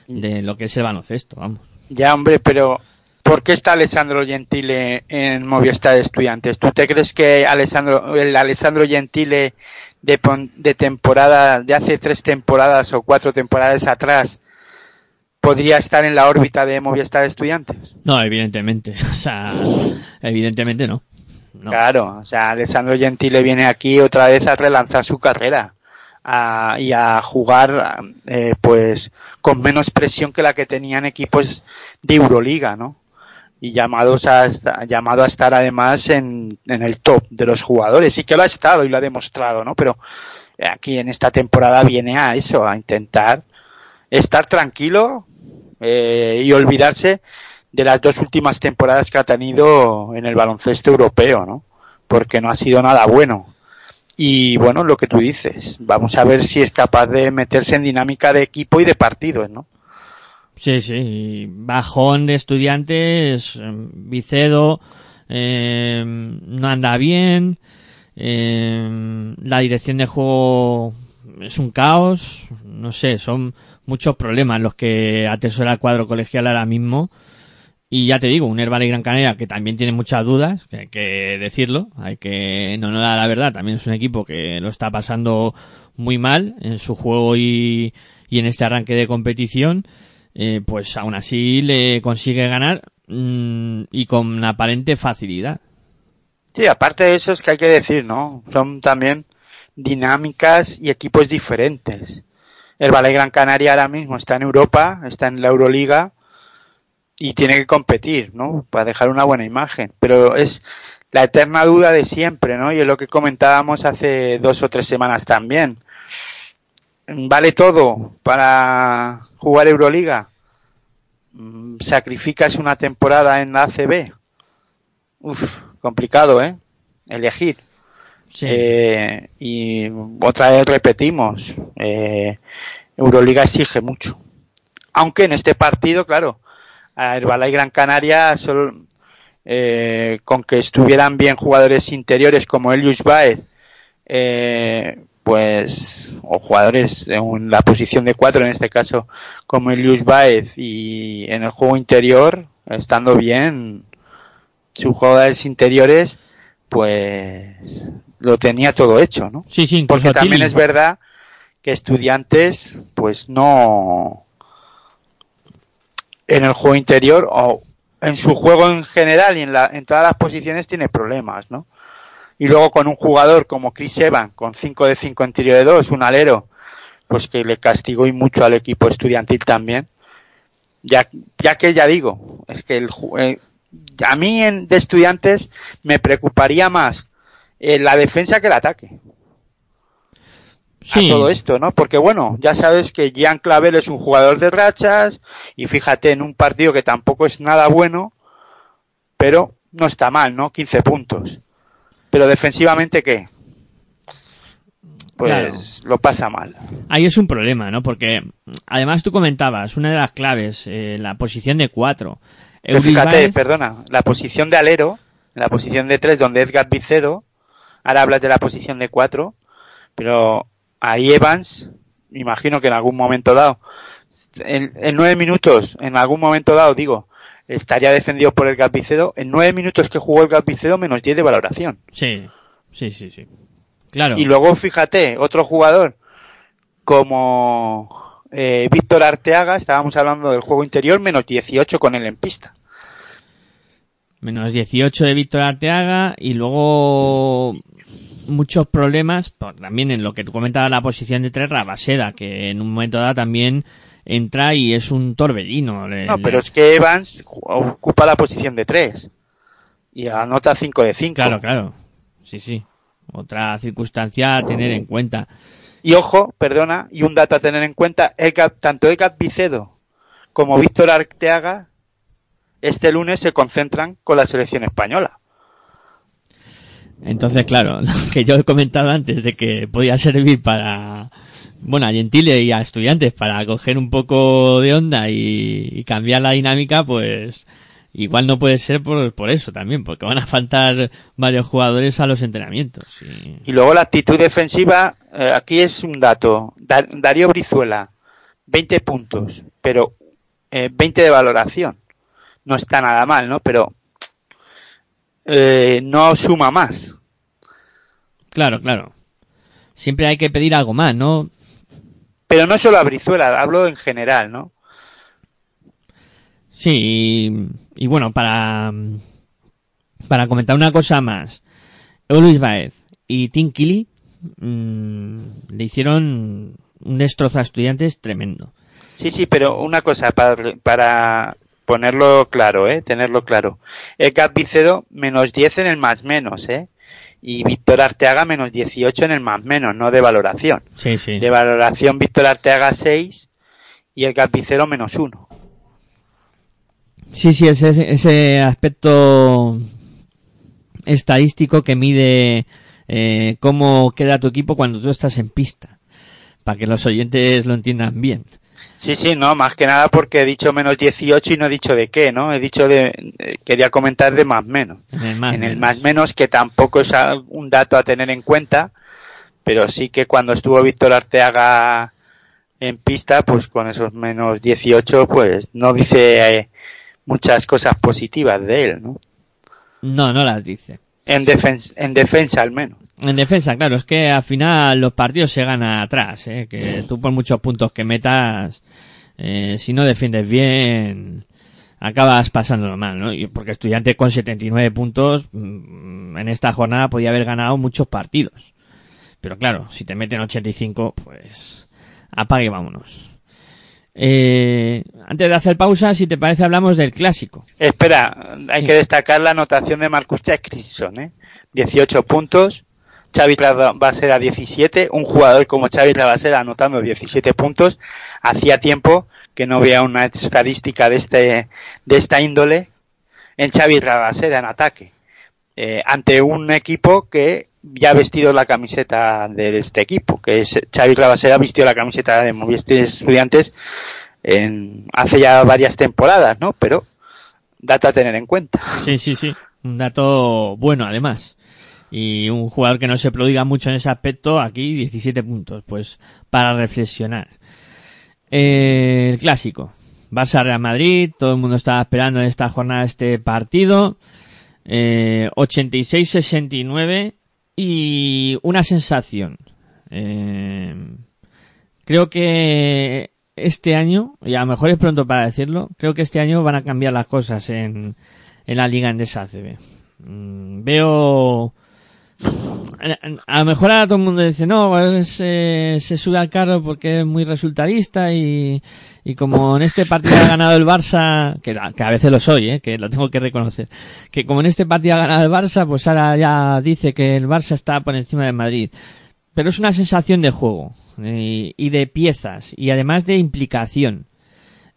de lo que es el baloncesto, vamos. Ya, hombre, pero ¿por qué está Alessandro Gentile en Movistar de Estudiantes? ¿Tú te crees que Alessandro, el Alessandro Gentile de, de temporada, de hace tres temporadas o cuatro temporadas atrás, podría estar en la órbita de Movistar Estudiantes. No, evidentemente. (laughs) O sea, evidentemente no. no. Claro, o sea, Alessandro Gentile viene aquí otra vez a relanzar su carrera a, y a jugar, eh, pues, con menos presión que la que tenían equipos de Euroliga, ¿no? Y llamados a, llamado a estar además en, en el top de los jugadores. Y que lo ha estado y lo ha demostrado, ¿no? Pero aquí en esta temporada viene a eso, a intentar estar tranquilo, eh, y olvidarse de las dos últimas temporadas que ha tenido en el baloncesto europeo, ¿no? Porque no ha sido nada bueno. Y bueno, lo que tú dices, vamos a ver si es capaz de meterse en dinámica de equipo y de partidos, ¿no? Sí, sí, bajón de estudiantes, Vicedo, eh, no anda bien, eh, la dirección de juego es un caos, no sé, son muchos problemas los que atesora el cuadro colegial ahora mismo. Y ya te digo, un Herbal y Gran Canaria que también tiene muchas dudas, que hay que decirlo, hay que no no la verdad, también es un equipo que lo está pasando muy mal en su juego y, y en este arranque de competición, eh, pues aún así le consigue ganar mmm, y con aparente facilidad. Sí, aparte de eso es que hay que decir, ¿no? Son también dinámicas y equipos diferentes. El Valle Gran Canaria ahora mismo está en Europa, está en la Euroliga y tiene que competir, ¿no? Para dejar una buena imagen. Pero es la eterna duda de siempre, ¿no? Y es lo que comentábamos hace dos o tres semanas también. ¿Vale todo para jugar Euroliga? ¿Sacrificas una temporada en la ACB? Uf, complicado, ¿eh? Elegir. Sí. Eh, y otra vez repetimos, eh, Euroliga exige mucho. Aunque en este partido, claro, a Herbalife Gran Canaria solo, eh, con que estuvieran bien jugadores interiores como Elius Baez, eh, pues, o jugadores en la posición de cuatro en este caso, como Elius Baez y en el juego interior, estando bien, sus jugadores interiores, pues lo tenía todo hecho, ¿no? Sí, sí, Porque también es verdad que estudiantes, pues no en el juego interior o en su juego en general y en, la, en todas las posiciones tiene problemas, ¿no? Y luego con un jugador como Chris Evans, con 5 de 5 en tiro de 2, un alero, pues que le castigó y mucho al equipo estudiantil también. Ya, ya que ya digo, es que el, eh, a mí en, de estudiantes me preocuparía más eh, la defensa que el ataque. Sí. A todo esto, ¿no? Porque bueno, ya sabes que Jean Clavel es un jugador de rachas y fíjate en un partido que tampoco es nada bueno, pero no está mal, ¿no? 15 puntos. Pero defensivamente, ¿qué? Pues Claro. lo pasa mal. Ahí es un problema, ¿no? Porque además tú comentabas, una de las claves, eh, la posición de cuatro. Pero Euris fíjate, Baez- perdona, la posición de alero, la posición de 3 donde Edgar Vicedo, ahora hablas de la posición de 4, pero ahí Evans, imagino que en algún momento dado, en, en 9 minutos, en algún momento dado, digo, estaría defendido por Edgar Vicedo, en 9 minutos que jugó Edgar Vicedo menos 10 de valoración. Sí, sí, sí, sí. Claro. Y luego fíjate, otro jugador como eh, Víctor Arteaga, estábamos hablando del juego interior, menos 18 con él en pista. Menos 18 de Víctor Arteaga y luego muchos problemas, también en lo que tú comentabas la posición de tres, Rabaseda, que en un momento dado también entra y es un torbellino. Le- No, le- pero es que Evans ocupa la posición de 3 y anota 5 de 5. Claro, claro. Sí, sí. Otra circunstancia a tener en cuenta. Y ojo, perdona, y un dato a tener en cuenta, tanto Edgar Vicedo como Víctor Arteaga este lunes se concentran con la selección española. Entonces, claro, (laughs) lo que yo he comentado antes de que podía servir para, bueno, a Gentile y a estudiantes para coger un poco de onda y, y cambiar la dinámica, pues igual no puede ser por, por eso también, porque van a faltar varios jugadores a los entrenamientos. Y... Y luego la actitud defensiva, eh, aquí es un dato. Da- Darío Brizuela, 20 puntos, pero eh, 20 de valoración. No está nada mal, ¿no? Pero eh, no suma más. Claro, claro. Siempre hay que pedir algo más, ¿no? Pero no solo a Brizuela, hablo en general, ¿no? Sí, y, y bueno, para, para comentar una cosa más. Luis Baez y Tim Kelly mm, le hicieron un destrozo a estudiantes tremendo. Sí, sí, pero una cosa para, para ponerlo claro, ¿eh? Tenerlo claro. Edgar Vicedo, menos 10 en el más menos, ¿eh? Y Víctor Arteaga, menos 18 en el más menos, no de valoración. Sí, sí. De valoración, Víctor Arteaga 6 y Edgar Vicedo menos 1. Sí, sí, ese, ese aspecto estadístico que mide eh, cómo queda tu equipo cuando tú estás en pista. Para que los oyentes lo entiendan bien. Sí, sí, no, más que nada porque he dicho menos 18 y no he dicho de qué, ¿no? He dicho de, eh, quería comentar de más menos. En el más en el menos. más menos que tampoco es un dato a tener en cuenta, pero sí que cuando estuvo Víctor Arteaga en pista, pues con esos menos 18, pues no dice eh, muchas cosas positivas de él, ¿no? No, no las dice. En defensa, en defensa al menos. En defensa, claro, es que al final los partidos se ganan atrás, ¿eh? que tú por muchos puntos que metas, eh, si no defiendes bien, acabas pasándolo mal, ¿no? Porque estudiante con 79 puntos mm, en esta jornada podía haber ganado muchos partidos. Pero claro, si te meten 85, pues apague y vámonos. Eh, antes de hacer pausa, si te parece, hablamos del clásico. Espera, hay Sí. que destacar la anotación de Marcus Jackson, ¿eh? 18 puntos. Xavi Rabasera 17, un jugador como Xavi Rabasera anotando 17 puntos, hacía tiempo que no veía una estadística de este de esta índole en Xavi Rabasera en ataque, eh, ante un equipo que ya ha vestido la camiseta de este equipo, que es Xavi Rabasera vistió la camiseta de Movistar Estudiantes en, hace ya varias temporadas, ¿no? Pero dato a tener en cuenta. Sí, sí, sí. Un dato bueno, además. Y un jugador que no se prodiga mucho en ese aspecto, aquí 17 puntos, pues para reflexionar. Eh, el clásico. Barça Real Madrid, todo el mundo estaba esperando en esta jornada este partido. Eh, 86-69 y una sensación. Eh, creo que este año, y a lo mejor es pronto para decirlo, creo que este año van a cambiar las cosas en, en la Liga Endesa ACB. Mm, Veo... A lo mejor ahora todo el mundo dice, no, es, eh, se sube al carro porque es muy resultadista y, y como en este partido ha ganado el Barça, que, a- veces lo soy, eh, que lo tengo que reconocer, que como en este partido ha ganado el Barça, pues ahora ya dice que el Barça está por encima del Madrid. Pero es una sensación de juego eh, y de piezas y además de implicación.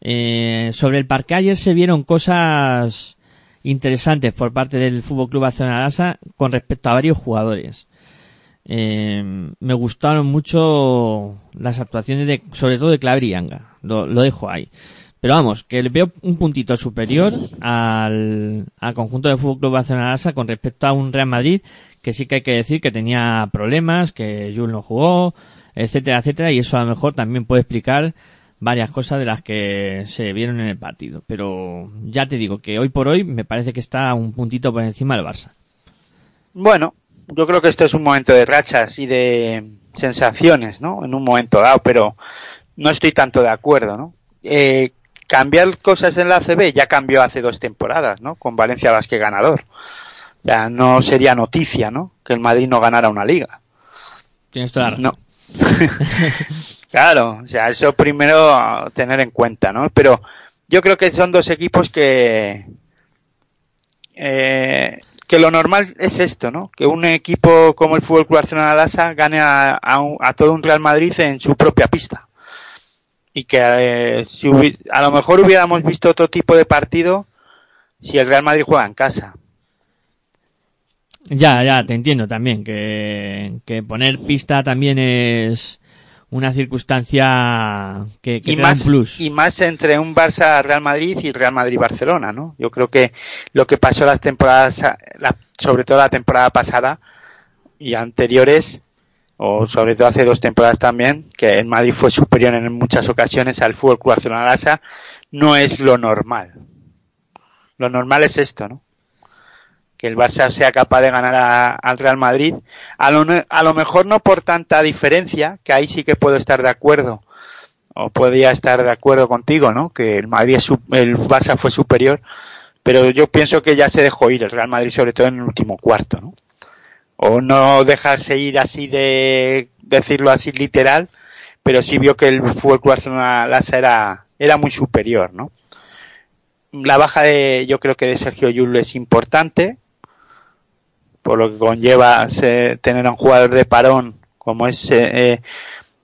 Eh, sobre el parque ayer se vieron cosas interesantes por parte del Fútbol Club Barcelona con respecto a varios jugadores. Eh, me gustaron mucho las actuaciones de, sobre todo de Claver. Lo, dejo ahí. Pero vamos, que veo un puntito superior al, al conjunto de Fútbol Club Barcelona con respecto a un Real Madrid que sí que hay que decir que tenía problemas, que Jules no jugó, etcétera, etcétera, y eso a lo mejor también puede explicar varias cosas de las que se vieron en el partido. Pero ya te digo que hoy por hoy me parece que está un puntito por encima del Barça. Bueno, yo creo que esto es un momento de rachas y de sensaciones, ¿no? En un momento dado, pero no estoy tanto de acuerdo, ¿no? Eh, cambiar cosas en la ACB ya cambió hace dos temporadas, ¿no? Con Valencia Vázquez ganador. Ya no sería noticia, ¿no? Que el Madrid no ganara una liga. Tienes toda la razón. No. (laughs) claro, o sea, eso primero tener en cuenta, ¿no? Pero yo creo que son dos equipos que eh, que lo normal es esto, ¿no? Que un equipo como el Fútbol Club Barcelona Lasa gane a, a, un- a todo un Real Madrid en su propia pista. Y que eh, si hubi- a lo mejor hubiéramos visto otro tipo de partido si el Real Madrid juega en casa. Ya, ya, te entiendo también que, que poner pista también es una circunstancia que, que y te da más un plus. y más entre un Barça Real Madrid y Real Madrid Barcelona no yo creo que lo que pasó las temporadas la- sobre todo la temporada pasada y anteriores o sobre todo hace dos temporadas también que el Madrid fue superior en muchas ocasiones al Fútbol Club Barcelona Lasa no es lo normal. Lo normal es esto no que el Barça sea capaz de ganar al Real Madrid a lo, a lo mejor no por tanta diferencia que ahí sí que puedo estar de acuerdo o podría estar de acuerdo contigo, ¿no? Que el Madrid el Barça fue superior, pero yo pienso que ya se dejó ir el Real Madrid sobre todo en el último cuarto, ¿no? O no dejarse ir así de decirlo así literal, pero sí vio que el Fútbol Barcelona Lasa era era muy superior, ¿no? La baja de yo creo que de Sergio Llull es importante por lo que conlleva se- tener a un jugador de parón como es eh,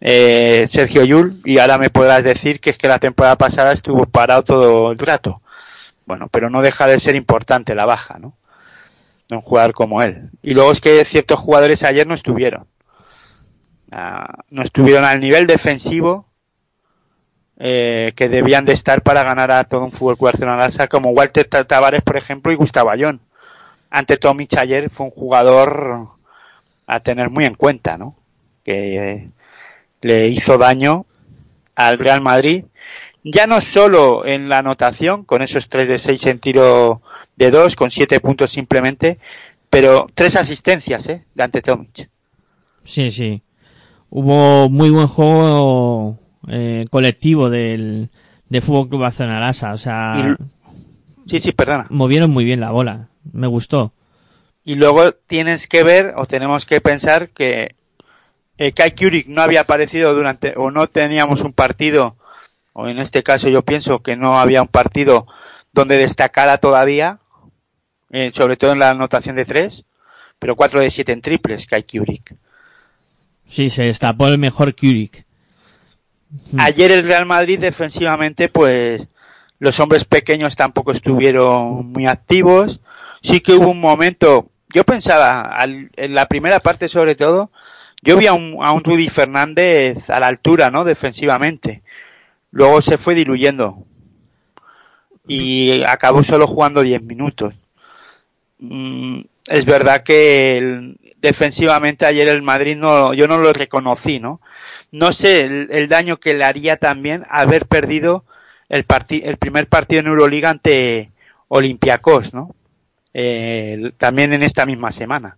eh, Sergio Yul y ahora me podrás decir que es que la temporada pasada estuvo parado todo el rato. Bueno, pero no deja de ser importante la baja, ¿no? De un jugador como él. Y luego es que ciertos jugadores ayer no estuvieron. Ah, no estuvieron al nivel defensivo eh, que debían de estar para ganar a todo un fútbol Club Barcelona como Walter Tavares, por ejemplo, y Gustavo Ayón. Ante Tomic ayer fue un jugador a tener muy en cuenta, ¿no? Que eh, le hizo daño al Real Madrid, ya no solo en la anotación, con esos 3 de 6 en tiro de 2, con 7 puntos simplemente, pero tres asistencias, ¿eh? De ante Tomic. Sí, sí. Hubo muy buen juego eh, colectivo del, de Fútbol Club Barcelona Lasa. O sea, Y- Sí, sí, perdona. movieron muy bien la bola. Me gustó. Y luego tienes que ver, o tenemos que pensar que eh, Kai Kurik no había aparecido durante, o no teníamos un partido, o en este caso yo pienso que no había un partido donde destacara todavía, eh, sobre todo en la anotación de tres, pero 4 de 7 en triples, Kai Kurik. Sí, se destapó el mejor Kurik. Mm. Ayer el Real Madrid defensivamente, pues los hombres pequeños tampoco estuvieron muy activos. Sí que hubo un momento, yo pensaba, al- en la primera parte sobre todo, yo vi a un, a un Rudy Fernández a la altura, ¿no? Defensivamente. Luego se fue diluyendo. Y acabó solo jugando 10 minutos. Mm, es verdad que defensivamente ayer el Madrid no, yo no lo reconocí, ¿no? No sé el, daño que le haría también haber perdido el, el primer partido en Euroliga ante Olympiacos, ¿no? Eh, también en esta misma semana.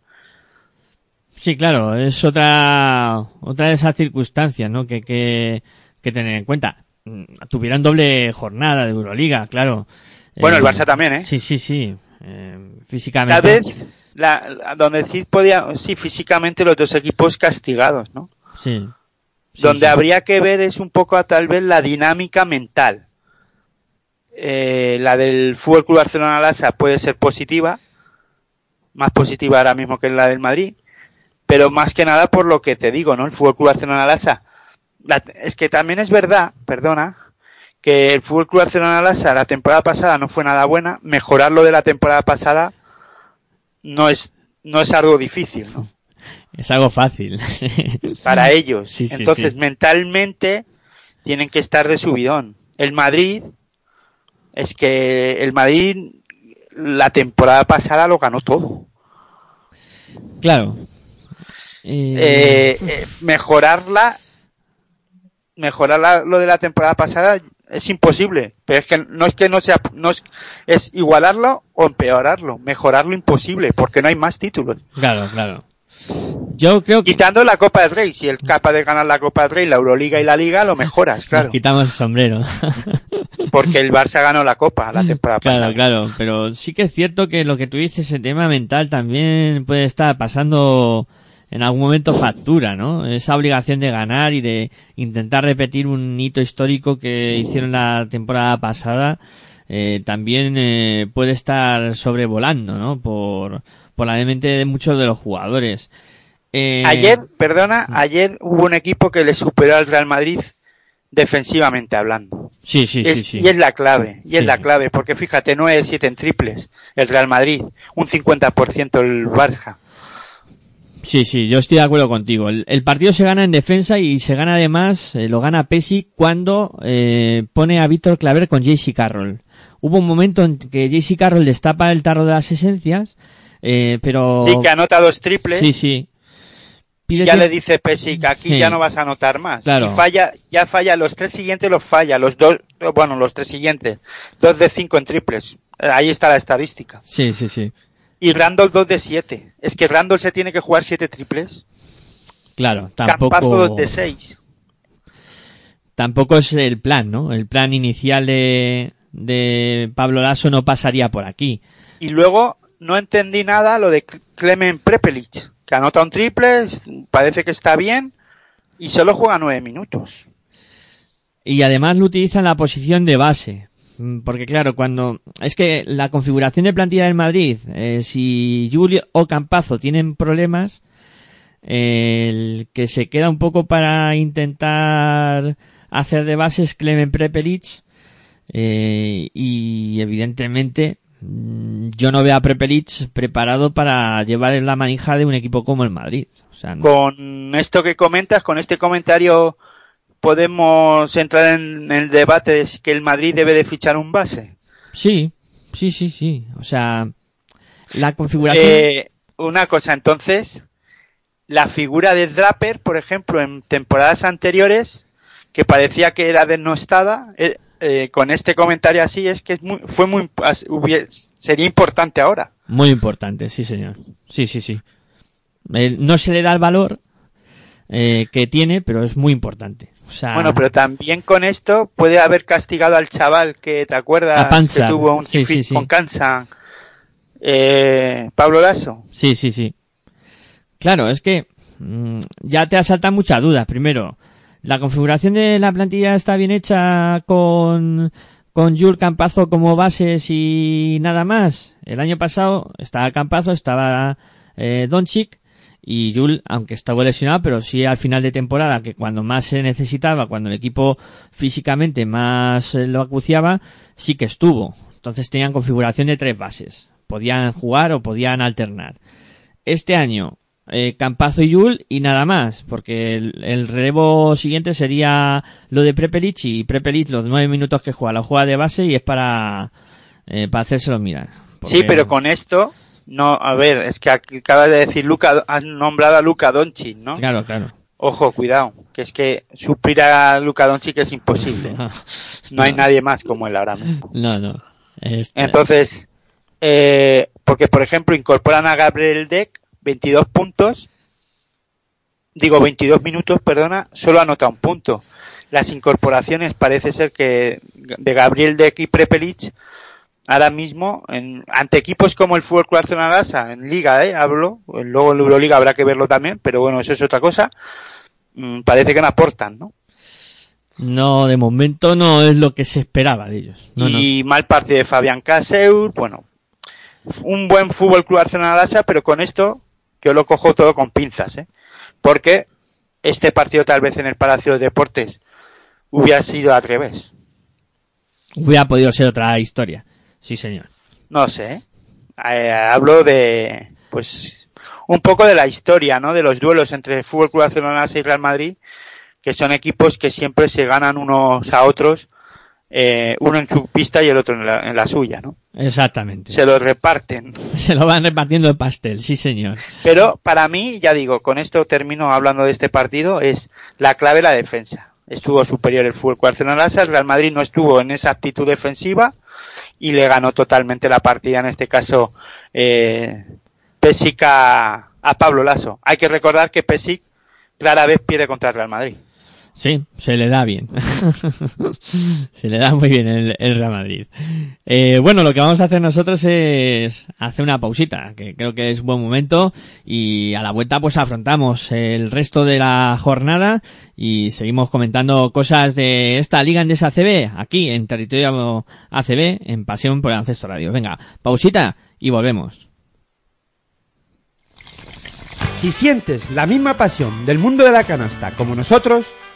Sí, claro, es otra, otra de esas circunstancias, ¿no? Que, que, que tener en cuenta. Mm, Tuvieron doble jornada de Euroliga, claro. Bueno, el Eh, Barça también, ¿eh? Sí, sí, sí. Eh, Tal físicamente. vez la, la- donde sí podía, sí, físicamente los dos equipos castigados, ¿no? Sí. Sí, donde sí. habría que ver es un poco tal vez la dinámica mental. Eh, la del Fútbol Club Barcelona Lasa puede ser positiva, más positiva ahora mismo que la del Madrid, pero más que nada por lo que te digo, ¿no? El Fútbol Club Barcelona Lasa. La- es que también es verdad, perdona, que el Fútbol Club Barcelona Lasa la temporada pasada no fue nada buena, mejorar lo de la temporada pasada no es no es algo difícil, ¿no? Es algo fácil. (laughs) para ellos. Sí, sí, Entonces, sí. mentalmente tienen que estar de subidón. El Madrid es que el Madrid la temporada pasada lo ganó todo. Claro. Eh, eh, mejorarla, mejorar lo de la temporada pasada es imposible, pero es que no es que no sea, no es, es igualarlo o empeorarlo, mejorarlo imposible, porque no hay más títulos. Claro, claro. Yo creo que... Quitando la Copa del Rey, si el capaz de ganar la Copa del Rey, la Euroliga y la Liga, lo mejoras, (laughs) claro. Quitamos el sombrero. (laughs) Porque el Barça ganó la Copa la temporada claro, pasada. Claro, claro, pero sí que es cierto que lo que tú dices, el tema mental también puede estar pasando en algún momento factura, ¿no? Esa obligación de ganar y de intentar repetir un hito histórico que hicieron la temporada pasada, eh, también eh, puede estar sobrevolando, ¿no? Por, por la mente de muchos de los jugadores. Eh... Ayer, perdona, ayer hubo un equipo que le superó al Real Madrid defensivamente hablando. Sí, sí, es, sí, sí. Y es la clave, y es Sí. la clave, porque fíjate, 9 7 en triples el Real Madrid, un 50% el Barça. Sí, sí, yo estoy de acuerdo contigo. El, el partido se gana en defensa y se gana además, eh, lo gana Pesi cuando eh, pone a Víctor Claver con JC Carroll. Hubo un momento en que JC Carroll destapa el tarro de las esencias, eh, pero... Sí, que anota dos triples. Sí, sí. Pide ya le dice Pesic, aquí Sí. ya no vas a anotar más. Claro. Y falla, ya falla, los tres siguientes los falla, los dos, bueno, los tres siguientes. Dos de cinco en triples. Eh, Ahí está la estadística. Sí, sí, sí. Y Randall dos de siete. Es que Randall se tiene que jugar siete triples. Claro, Campazo tampoco... dos de seis. Tampoco es el plan, ¿no? El plan inicial de, de Pablo Lasso no pasaría por aquí. Y luego no entendí nada lo de Clemen Prepelic, que anota un triple, parece que está bien, y solo juega nueve minutos. Y además lo utiliza en la posición de base. Mm, Porque claro, cuando... Es que la configuración de plantilla del Madrid, eh, si Julio o Campazo tienen problemas, el que se queda un poco para intentar hacer de base es Clemen Prepelic. eh, y evidentemente yo no veo a Prepelic preparado para llevar en la manija de un equipo como el Madrid. O sea, no. Con esto que comentas, con este comentario, podemos entrar en el debate de si que el Madrid debe de fichar un base. Sí, sí, sí, sí. O sea, la configuración... Eh, una cosa, entonces, la figura de Draper, por ejemplo, en temporadas anteriores, que parecía que era denostada, eh, con este comentario así, es que es muy, fue muy, sería importante ahora. Muy importante, sí, señor. Sí, sí, sí. Eh, no se le da el valor eh, que tiene, pero es muy importante. O sea, Bueno, pero también con esto puede haber castigado al chaval que te acuerdas que tuvo un Sí, fit sí, sí. con Kansan, eh, Pablo Lasso. Sí, sí, sí. Claro, es que mm, ya te asaltan muchas dudas. Primero, la configuración de la plantilla está bien hecha con con Jules Campazo como bases y nada más. El año pasado estaba Campazo, estaba eh, Doncic y Jules, aunque estaba lesionado, pero sí al final de temporada, que cuando más se necesitaba, cuando el equipo físicamente más eh, lo acuciaba, sí que estuvo. Entonces tenían configuración de tres bases. Podían jugar o podían alternar. Este año, eh, Campazo y Yul y nada más, porque el, el relevo siguiente sería lo de Prepelic y Prepelic los nueve minutos que juega, lo juega de base y es para, eh, para hacérselo mirar. Sí, Porque- pero con esto, no, a ver, es que acabas de decir Luca, has nombrado a Luca Doncic, ¿no? Claro, claro. Ojo, cuidado, que es que suplir a Luca Doncic es imposible. (laughs) No hay nadie más como él ahora mismo. No, no. Este- Entonces, eh, porque por ejemplo incorporan a Gabriel Deck 22 puntos, digo 22 minutos, perdona, solo anota un punto. Las incorporaciones parece ser que de Gabriel Deck y Prepelic ahora mismo en, ante equipos como el Fútbol Club Barcelona Lassa, en Liga, eh, hablo, luego en Euroliga habrá que verlo también, pero bueno, eso es otra cosa. mm, Parece que no aportan, ¿no? No, de momento no es lo que se esperaba de ellos. No, no. y mal partido de Fabián Caseur, bueno, un buen fútbol club Arsenal Lassa, pero con esto yo lo cojo todo con pinzas, ¿eh? Porque este partido tal vez en el Palacio de Deportes hubiera sido al revés. Hubiera podido ser otra historia. Sí, señor. No sé, ¿eh? Eh, hablo de, pues, un poco de la historia, ¿no? De los duelos entre el Fútbol Club Barcelona y Real Madrid, que son equipos que siempre se ganan unos a otros eh, uno en su pista y el otro en la, en la suya, ¿no? Exactamente. Se lo reparten. (laughs) Se lo van repartiendo el pastel, sí señor. Pero para mí, ya digo, con esto termino hablando de este partido, es la clave la defensa. Estuvo superior el fútbol Barcelona el Real Madrid no estuvo en esa actitud defensiva y le ganó totalmente la partida, en este caso, eh, Pesic a, a Pablo Lasso. Hay que recordar que Pesic rara vez pierde contra el Real Madrid. Sí, se le da bien. (laughs) se le da muy bien el, Real Madrid. Eh, bueno, lo que vamos a hacer nosotros es hacer una pausita, que creo que es buen momento, y a la vuelta pues afrontamos el resto de la jornada y seguimos comentando cosas de esta Liga Endesa ACB, aquí en territorio ACB, en Pasión por el Ancesto Radio. Venga, pausita y volvemos. Si sientes la misma pasión del mundo de la canasta como nosotros,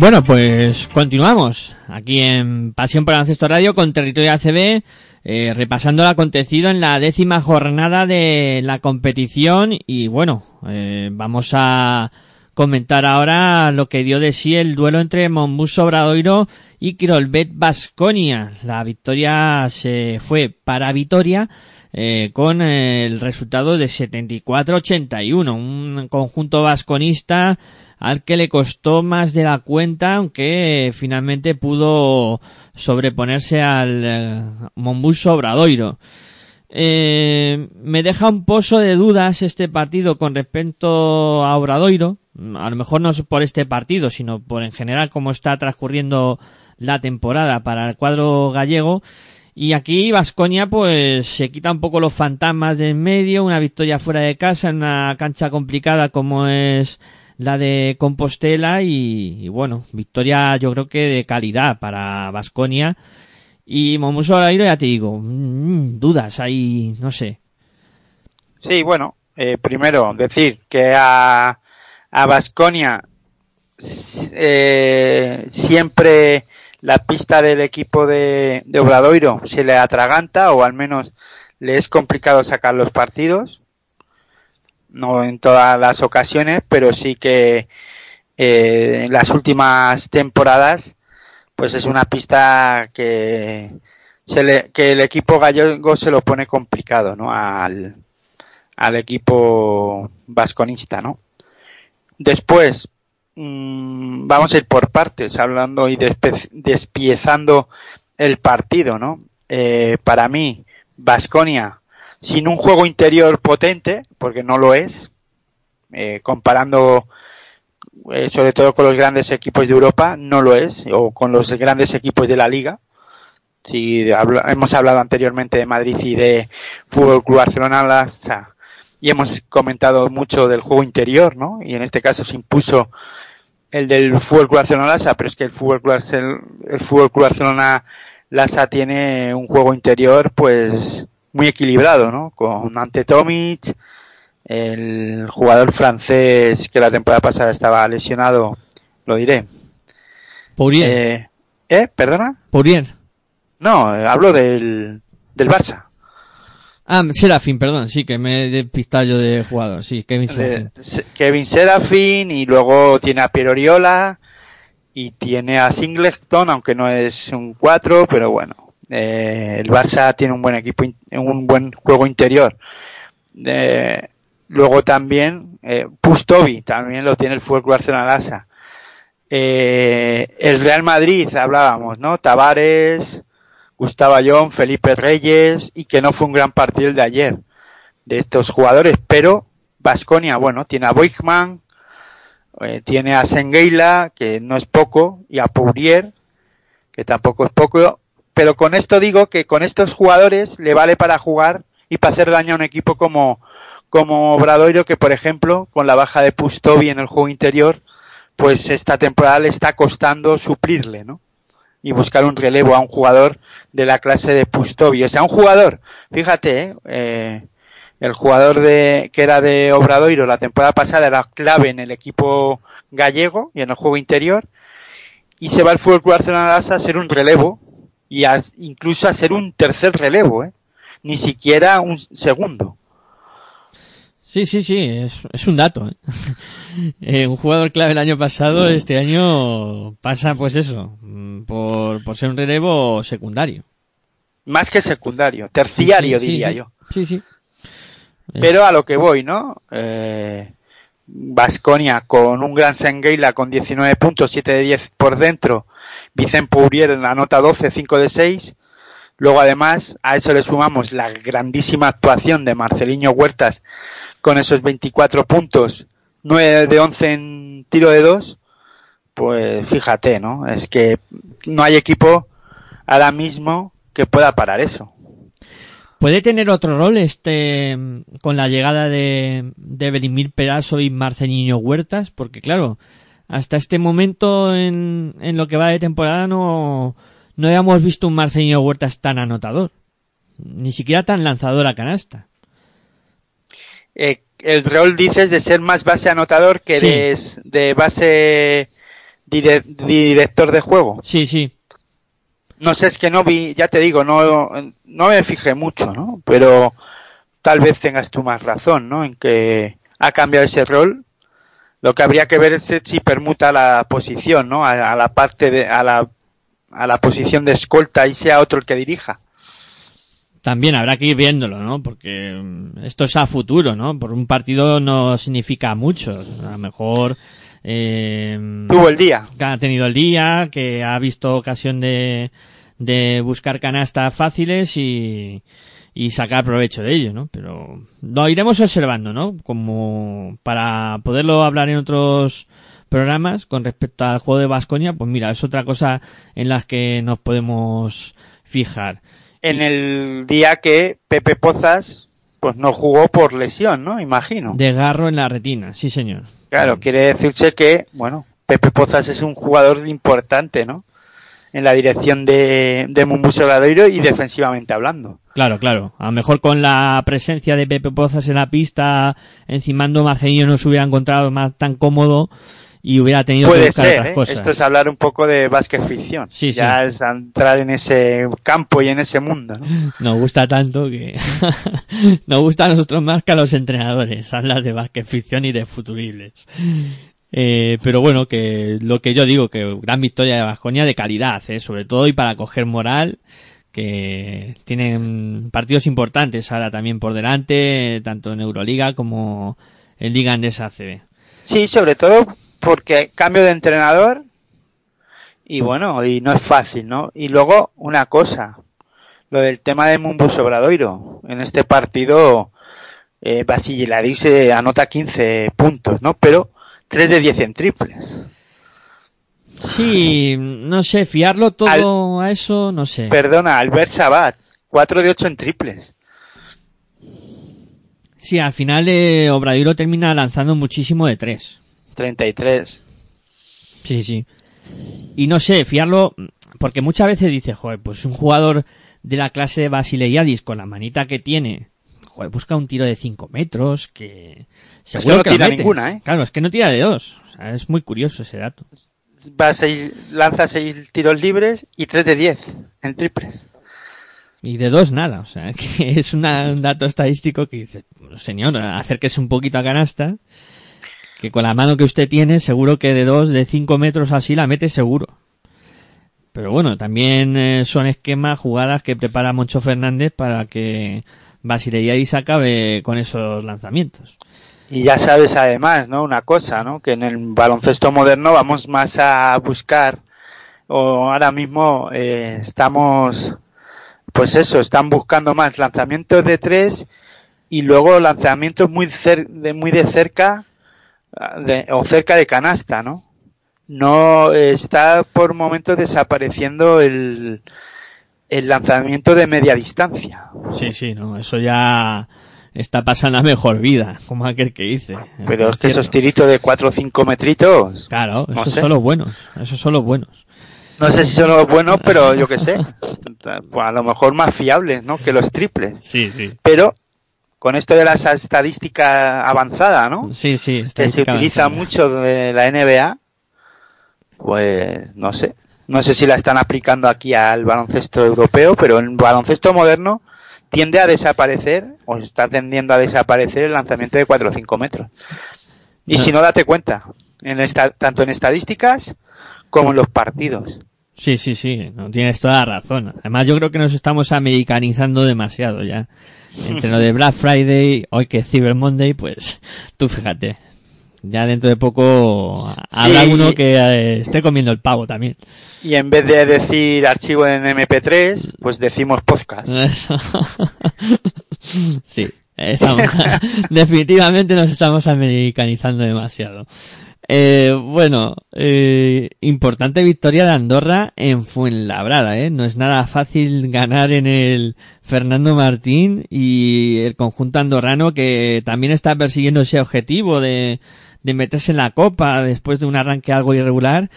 Bueno, pues continuamos aquí en Pasión por el Baloncesto Radio con Territorio ACB, eh, repasando lo acontecido en la décima jornada de la competición y bueno, eh, vamos a comentar ahora lo que dio de sí el duelo entre Monbus Obradoiro y Kirolbet Basconia. La victoria se fue para Vitoria eh, con el resultado de 74-81, un conjunto vasconista al que le costó más de la cuenta, aunque finalmente pudo sobreponerse al eh, Monbus Obradoiro. Eh, me deja un pozo de dudas este partido con respecto a Obradoiro. A lo mejor no es por este partido, sino por en general cómo está transcurriendo la temporada para el cuadro gallego. Y aquí Vasconia pues se quita un poco los fantasmas de en medio, una victoria fuera de casa en una cancha complicada como es la de Compostela y, y bueno, victoria yo creo que de calidad para Vasconia. Y Momuso Obradoiro ya te digo, mm, dudas ahí, no sé. Sí, bueno, eh, primero decir que a a Vasconia eh, siempre la pista del equipo de, de Obradoiro se le atraganta o al menos le es complicado sacar los partidos. No en todas las ocasiones, pero sí que eh, en las últimas temporadas pues es una pista que se le, que el equipo gallego se lo pone complicado, ¿no? Al, al equipo vasconista, ¿no? Después, mm, vamos a ir por partes, hablando y despiezando el partido, ¿no? Eh, para mí, Vasconia, sin un juego interior potente, porque no lo es, eh, comparando eh, sobre todo con los grandes equipos de Europa, no lo es, o con los grandes equipos de la liga. Si hemos hablado anteriormente de Madrid y de Fútbol Club Barcelona, y hemos comentado mucho del juego interior, ¿no? Y en este caso se impuso el del Fútbol Club Barcelona Lasa, pero es que el Fútbol Club, Barcel- el Fútbol Club Barcelona Lasa tiene un juego interior, pues, muy equilibrado, ¿no? Con Ante Tomic, el jugador francés que la temporada pasada estaba lesionado, lo diré. Eh, ¿eh? ¿Perdona? No, hablo del, del Barça. Ah, Serafín, perdón, sí, que me he despistado yo de jugador, sí, Kevin Serafín. Kevin Serafin y luego tiene a Piero Oriola y tiene a Singleton, aunque no es un 4, pero bueno, eh, el Barça tiene un buen equipo, un buen juego interior. Eh, luego también eh, Pustovi, también lo tiene el Fútbol Club. Eh, el Real Madrid, hablábamos, ¿no? Tavares, Gustavo Ayón, Felipe Reyes y que no fue un gran partido el de ayer de estos jugadores, pero Vasconia, bueno, tiene a Boigman, tiene a Sengueila, que no es poco, y a Pourier, que tampoco es poco, pero con esto digo que con estos jugadores le vale para jugar y para hacer daño a un equipo como, como Obradoiro, que por ejemplo, con la baja de Pustovi en el juego interior, pues esta temporada le está costando suplirle, ¿no? Y buscar un relevo a un jugador de la clase de Pustovi. O sea, un jugador, fíjate, ¿eh? eh el jugador de, que era de Obradoiro la temporada pasada era clave en el equipo gallego y en el juego interior. Y se va al Fútbol Club Barcelona a ser un relevo y a- incluso a ser un tercer relevo, ¿eh? Ni siquiera un segundo. Sí, sí, sí, es, es un dato. ¿eh? (laughs) Eh, un jugador clave el año pasado, este año pasa pues eso, mm, por, por ser un relevo secundario. Más que secundario, terciario Sí, sí, diría sí. yo. Sí, sí. Pero a lo que voy, ¿no? Eh, Vasconia con un gran Sengueila con 19 puntos, 7 de 10 por dentro. Vicente Pourier en la nota 12, 5 de 6. Luego además a eso le sumamos la grandísima actuación de Marceliño Huertas con esos 24 puntos, 9 de 11 en tiro de 2. Pues fíjate, ¿no? Es que no hay equipo ahora mismo que pueda parar eso. ¿Puede tener otro rol este con la llegada de, de Berimir Peraso y Marceliño Huertas? Porque claro, hasta este momento en, en lo que va de temporada no, no habíamos visto un Marceliño Huertas tan anotador. Ni siquiera tan lanzador a canasta. eh, el rol dices de ser más base anotador que Sí. de, de base dire- director de juego. Sí, sí. No sé, es que no vi, ya te digo, no, no me fijé mucho, ¿no? Pero tal vez tengas tú más razón, ¿no? En que ha cambiado ese rol. Lo que habría que ver es si permuta la posición, ¿no? A, a la parte de, a la, a la posición de escolta y sea otro el que dirija. También habrá que ir viéndolo, ¿no? Porque mm, esto es a futuro, ¿no? Por un partido no significa mucho. A lo mejor eh, Tuvo el día. que ha tenido el día, que ha visto ocasión de, de buscar canastas fáciles y, y sacar provecho de ello, ¿no? Pero lo iremos observando, ¿no? Como para poderlo hablar en otros programas con respecto al juego de Vasconia, pues mira, es otra cosa en las que nos podemos fijar. En el día que Pepe Pozas, pues no jugó por lesión, ¿no? Imagino. Desgarro en la retina, sí señor. Claro, quiere decirse que, bueno, Pepe Pozas es un jugador importante, ¿no? En la dirección de, de Mumbuso Obradoiro y defensivamente hablando. Claro, claro. A lo mejor con la presencia de Pepe Pozas en la pista, encimando Marcelino no se hubiera encontrado más tan cómodo y hubiera tenido que Puede buscar ser, otras ¿eh? cosas. Esto es hablar un poco de básquet ficción. Sí, ya sí. es entrar en ese campo y en ese mundo, ¿no? (laughs) Nos gusta tanto que (laughs) nos gusta a nosotros más que a los entrenadores hablar de básquet ficción y de futuribles. Eh, pero bueno, que lo que yo digo, que gran victoria de Vasconia de calidad, ¿eh? sobre todo y para coger moral, que tienen partidos importantes ahora también por delante, tanto en Euroliga como en Liga Andesa ACB. Sí, sobre todo porque cambio de entrenador y bueno, y no es fácil, ¿no? Y luego una cosa, lo del tema de Mumbo Sobradoiro. En este partido eh, Basiladí se anota 15 puntos, ¿no? Pero 3 de 10 en triples. Sí, no sé, fiarlo todo a eso, no sé. Perdona, Albert Sabat, 4 de 8 en triples. Sí, al final eh, Obradiro termina lanzando muchísimo de tres. 33. Sí, sí. Y no sé, fiarlo, porque muchas veces dice, joder, pues un jugador de la clase de Basileiadis con la manita que tiene, joder, busca un tiro de 5 metros, que seguro no que lo tira mete. ninguna, ¿eh? Claro, es que no tira de dos. O sea, es muy curioso ese dato. Va a seis, lanza 6 tiros libres y 3 de 10 en triples. Y de dos nada, o sea, (laughs) que es una- un dato estadístico que dice, señor, acérquese un poquito a canasta, que con la mano que usted tiene, seguro que de dos, de cinco metros así la mete seguro. Pero bueno, también eh, son esquemas, jugadas que prepara Moncho Fernández para que Basileiadis acabe con esos lanzamientos. Y ya sabes además, ¿no? Una cosa, ¿no? Que en el baloncesto moderno vamos más a buscar, o ahora mismo eh, estamos, pues eso, están buscando más lanzamientos de tres y luego lanzamientos muy, cer- de, muy de cerca de- o cerca de canasta, ¿no? No eh, está por momentos desapareciendo el, el lanzamiento de media distancia. Sí, sí, no, eso ya está pasando a mejor vida, como aquel que dice. Pero es que esos tiritos de 4 o 5 metritos, Claro, no esos sé. son los buenos, esos son los buenos. No sé si son los buenos, pero yo qué sé. (laughs) Pues a lo mejor más fiables, ¿no? Que los triples. Sí, sí. Pero con esto de la estadística avanzada, ¿no? Sí, sí. Que se utiliza avanzada. mucho de la NBA, pues no sé. No sé si la están aplicando aquí al baloncesto europeo, pero en baloncesto moderno tiende a desaparecer, o está tendiendo a desaparecer el lanzamiento de 4 o 5 metros. Y si no, date cuenta, en esta, tanto en estadísticas como en los partidos. Sí, sí, sí, no tienes toda la razón. Además, yo creo que nos estamos americanizando demasiado ya. Entre lo de Black Friday, hoy que es Cyber Monday, pues tú fíjate. Ya dentro de poco habrá Sí. uno que eh, esté comiendo el pavo también. Y en vez de decir archivo en MP3, pues decimos podcast. (laughs) Sí, estamos, (laughs) definitivamente nos estamos americanizando demasiado. Eh, bueno, eh, importante victoria de Andorra en Fuenlabrada, ¿eh? No es nada fácil ganar en el Fernando Martín y el conjunto andorrano que también está persiguiendo ese objetivo de, de meterse en la copa después de un arranque algo irregular.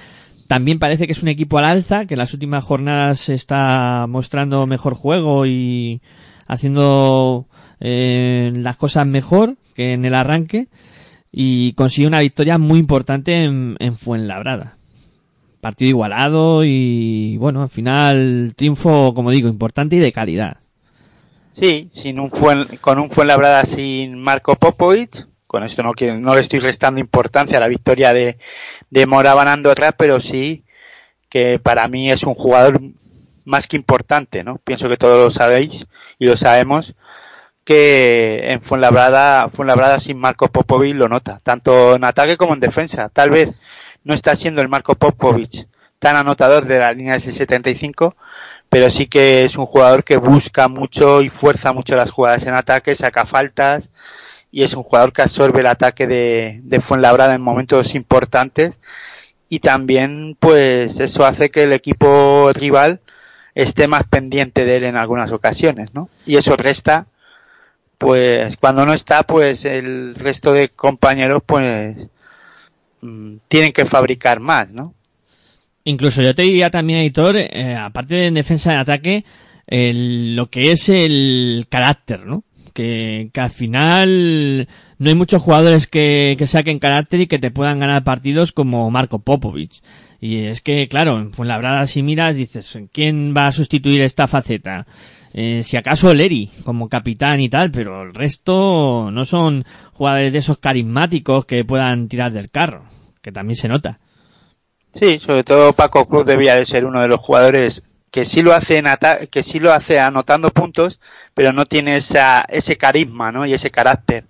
También parece que es un equipo al alza, que en las últimas jornadas está mostrando mejor juego y haciendo eh, las cosas mejor que en el arranque y consigue una victoria muy importante en, en Fuenlabrada. Partido igualado y bueno, al final triunfo, como digo, importante y de calidad. Sí, sin un con un Fuenlabrada sin Marco Popovic. Con esto no, no le estoy restando importancia a la victoria de, de Moraban Andorra, pero sí que para mí es un jugador más que importante, ¿no? Pienso que todos lo sabéis y lo sabemos que en Fuenlabrada, Fuenlabrada sin Marco Popovic lo nota, tanto en ataque como en defensa. Tal vez no está siendo el Marco Popovic tan anotador de la línea de 75, pero sí que es un jugador que busca mucho y fuerza mucho las jugadas en ataque, saca faltas y es un jugador que absorbe el ataque de, de Fuenlabrada en momentos importantes y también pues eso hace que el equipo rival esté más pendiente de él en algunas ocasiones, ¿no? Y eso resta pues cuando no está pues el resto de compañeros pues mm, tienen que fabricar más, ¿no? Incluso yo te diría también, editor, eh, aparte de en defensa de ataque, el- lo que es el carácter, ¿no? Que, al final no hay muchos jugadores que, que saquen carácter y que te puedan ganar partidos como Marco Popovic. Y es que, claro, en Fuenlabrada si miras, dices, ¿quién va a sustituir esta faceta? Eh, si acaso Leri, como capitán y tal, pero el resto no son jugadores de esos carismáticos que puedan tirar del carro, que también se nota. Sí, sobre todo Paco Cruz debía de ser uno de los jugadores que sí lo hace en que sí lo hace anotando puntos, pero no tiene esa, ese carisma, ¿no? Y ese carácter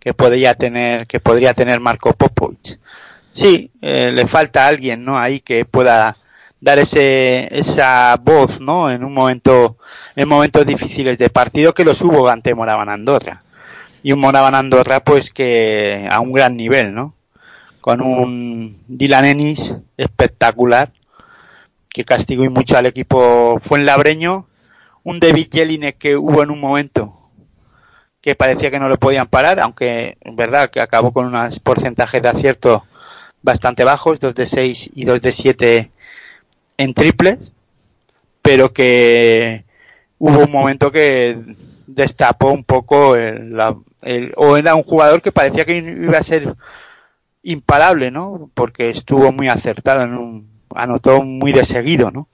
que podría tener que podría tener Marco Popovic. Sí, eh, le falta alguien, ¿no? Ahí que pueda dar ese esa voz, ¿no? En un momento en momentos difíciles de partido que los hubo ante Moraban Andorra. Y un Moraban Andorra pues que a un gran nivel, ¿no? Con un Dylan Ennis espectacular que castigó y mucho al equipo fuenlabreño, un David Jelinek que hubo en un momento que parecía que no lo podían parar, aunque es verdad que acabó con unos porcentajes de acierto bastante bajos, 2 de 6 y 2 de 7 en triples, pero que hubo un momento que destapó un poco el, la- el- o era un jugador que parecía que iba a ser imparable, ¿no? Porque estuvo muy acertado en un, anotó muy de seguido, ¿no?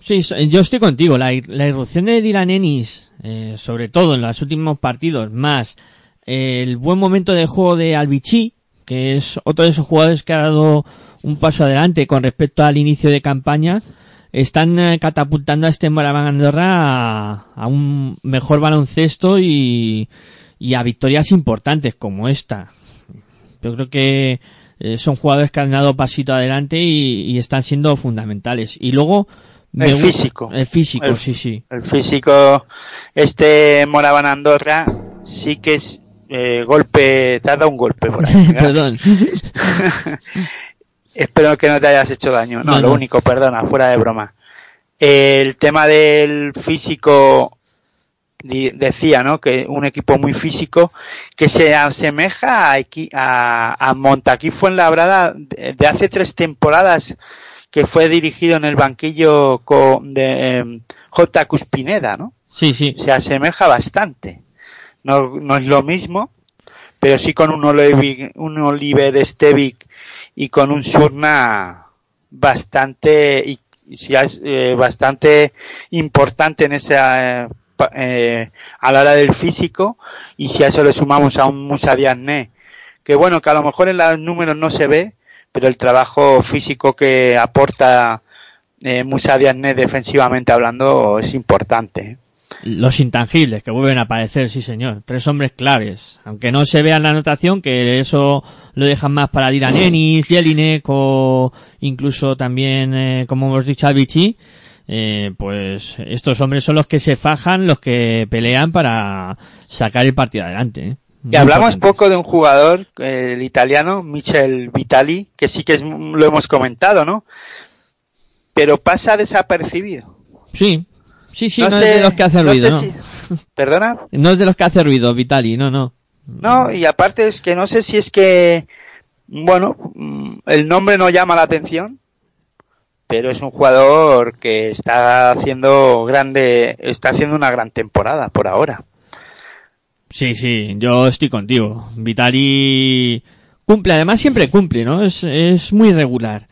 Sí, so- yo estoy contigo. La, ir- la irrupción de Dylan Ennis, eh, sobre todo en los últimos partidos, más eh, el buen momento de juego de Albici, que es otro de esos jugadores que ha dado un paso adelante con respecto al inicio de campaña, están eh, catapultando a este Moraván Andorra a, a un mejor baloncesto y, y a victorias importantes como esta. Yo creo que eh, son jugadores que han dado pasito adelante y, y están siendo fundamentales. Y luego El físico. El físico, El- sí, sí. El físico, este Moraban Andorra, sí que es eh, golpe, te ha dado un golpe por ahí. (laughs) Perdón. (laughs) Espero que no te hayas hecho daño. No, No, lo no. único, perdona, fuera de broma. El tema del físico, decía, ¿no? Que un equipo muy físico que se asemeja a, a, a Montaquí Fuenlabrada de, de hace tres temporadas que fue dirigido en el banquillo de em, J. Cuspineda, ¿no? Sí, sí. se asemeja bastante. No, no es lo mismo, pero sí con un, Olevi- un Oliver Stevic y con un Surna bastante y eh, bastante importante en esa eh, eh, a la hora del físico y si a eso le sumamos a un Musa Diagne que bueno que a lo mejor en los números no se ve pero el trabajo físico que aporta eh, Musa Diagne defensivamente hablando es importante ¿eh? Los intangibles que vuelven a aparecer, sí señor. Tres hombres claves. Aunque no se vea en la anotación, que eso lo dejan más para Dylan Ennis, Jelinek o incluso también, eh, como hemos dicho, Albici. Eh, pues estos hombres son los que se fajan, los que pelean para sacar el partido adelante. ¿eh? Y hablamos importante. poco de un jugador, el italiano, Michel Vitali, que sí que es, lo hemos comentado, ¿no? Pero pasa desapercibido. Sí, sí, sí, no, sé- es de los que hace no ruido, sé ¿no? si- ¿Perdona? No es de los que hace ruido, Vitali, no, no. No, y aparte es que no sé si es que, bueno, el nombre no llama la atención, pero es un jugador que está haciendo grande, está haciendo una gran temporada por ahora. Sí, sí, yo estoy contigo. Vitali cumple, además siempre cumple, ¿no? Es, es muy regular.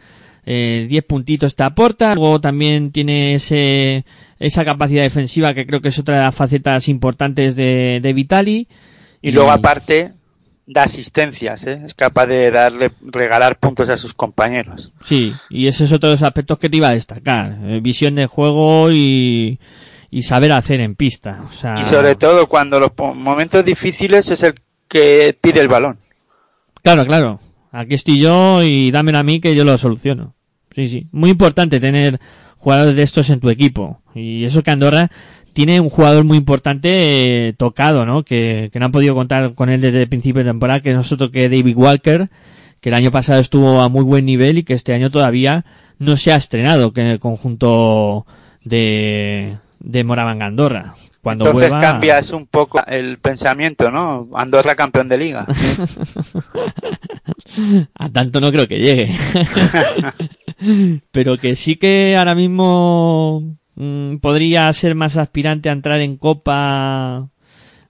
Eh, 10 puntitos te aporta, luego también tiene ese, esa capacidad defensiva que creo que es otra de las facetas importantes de, de Vitali. Y luego aparte da asistencias, ¿eh? es capaz de darle, regalar puntos a sus compañeros. Sí, y ese es otro de los aspectos que te iba a destacar. Eh, visión de juego y, y saber hacer en pista. O sea, Y sobre todo cuando los momentos difíciles es el que pide el balón. Claro, claro. Aquí estoy yo y dámelo a mí que yo lo soluciono. Sí, sí. Muy importante tener jugadores de estos en tu equipo. Y eso que Andorra tiene un jugador muy importante eh, tocado, ¿no? Que, que no han podido contar con él desde el principio de temporada, que no es otro que David Walker, que el año pasado estuvo a muy buen nivel y que este año todavía no se ha estrenado que en el conjunto de, de Moraván Andorra. Cuando Entonces vuelva... cambias un poco el pensamiento, ¿no? Andorra campeón de liga. (laughs) A tanto no creo que llegue. (laughs) Pero que sí que ahora mismo mm, podría ser más aspirante a entrar en Copa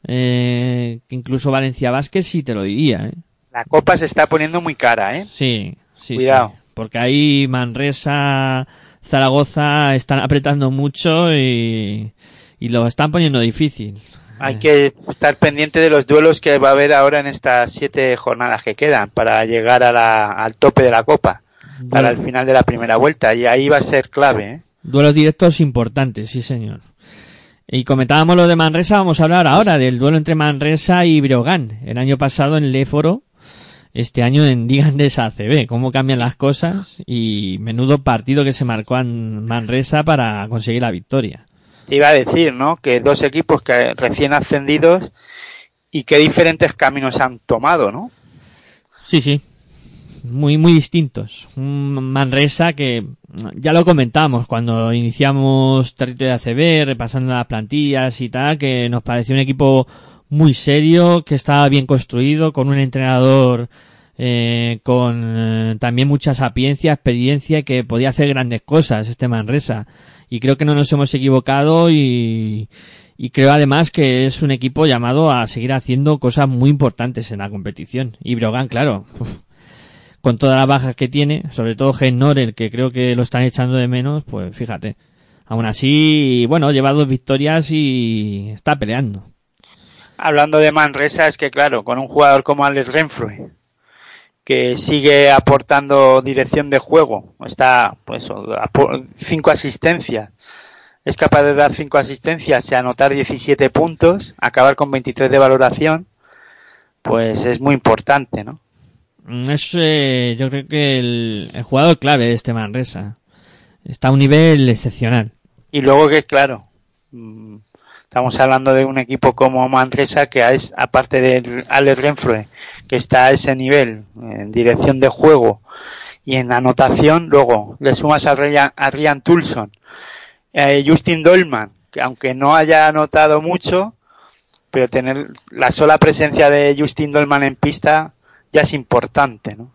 eh, que incluso Valencia Vázquez, sí te lo diría. ¿eh? La copa se está poniendo muy cara, ¿eh? Sí, sí, Cuidado. sí. Porque ahí Manresa, Zaragoza están apretando mucho y, y lo están poniendo difícil. Hay que estar pendiente de los duelos que va a haber ahora en estas siete jornadas que quedan para llegar a la- al tope de la copa, para el final de la primera vuelta. Y ahí va a ser clave, ¿eh? Duelos directos importantes, sí señor. Y comentábamos lo de Manresa, vamos a hablar ahora del duelo entre Manresa y Breogán. El año pasado en Léforo, este año en Digandes ACB. Cómo cambian las cosas y menudo partido que se marcó en Manresa para conseguir la victoria. Te iba a decir, ¿no? Que dos equipos que recién ascendidos y qué diferentes caminos han tomado, ¿no? Sí, sí. Muy, muy distintos. Un Manresa que ya lo comentamos cuando iniciamos territorio ACB, repasando las plantillas y tal, que nos pareció un equipo muy serio, que estaba bien construido, con un entrenador eh, con eh, también mucha sapiencia, experiencia, que podía hacer grandes cosas este Manresa. Y creo que no nos hemos equivocado y, y creo además que es un equipo llamado a seguir haciendo cosas muy importantes en la competición. Y Brogan, claro, con todas las bajas que tiene, sobre todo Gen Norel, que creo que lo están echando de menos, pues fíjate. Aún así, bueno, lleva dos victorias y está peleando. Hablando de Manresa, es que claro, con un jugador como Alex Renfroe, que sigue aportando dirección de juego, está pues cinco asistencias, es capaz de dar cinco asistencias y anotar 17 puntos, acabar con 23 de valoración, pues es muy importante, ¿no? Mm, Es, eh, yo creo que el, el jugador clave de este Manresa. Está a un nivel excepcional. Y luego que claro, mm, estamos hablando de un equipo como Manresa que es, aparte de Alex Renfroe, que está a ese nivel en dirección de juego y en anotación, luego le sumas a Ryan, a Ryan Tulson, eh, Justin Dolman, que aunque no haya anotado mucho, pero tener la sola presencia de Justin Dolman en pista ya es importante, ¿no?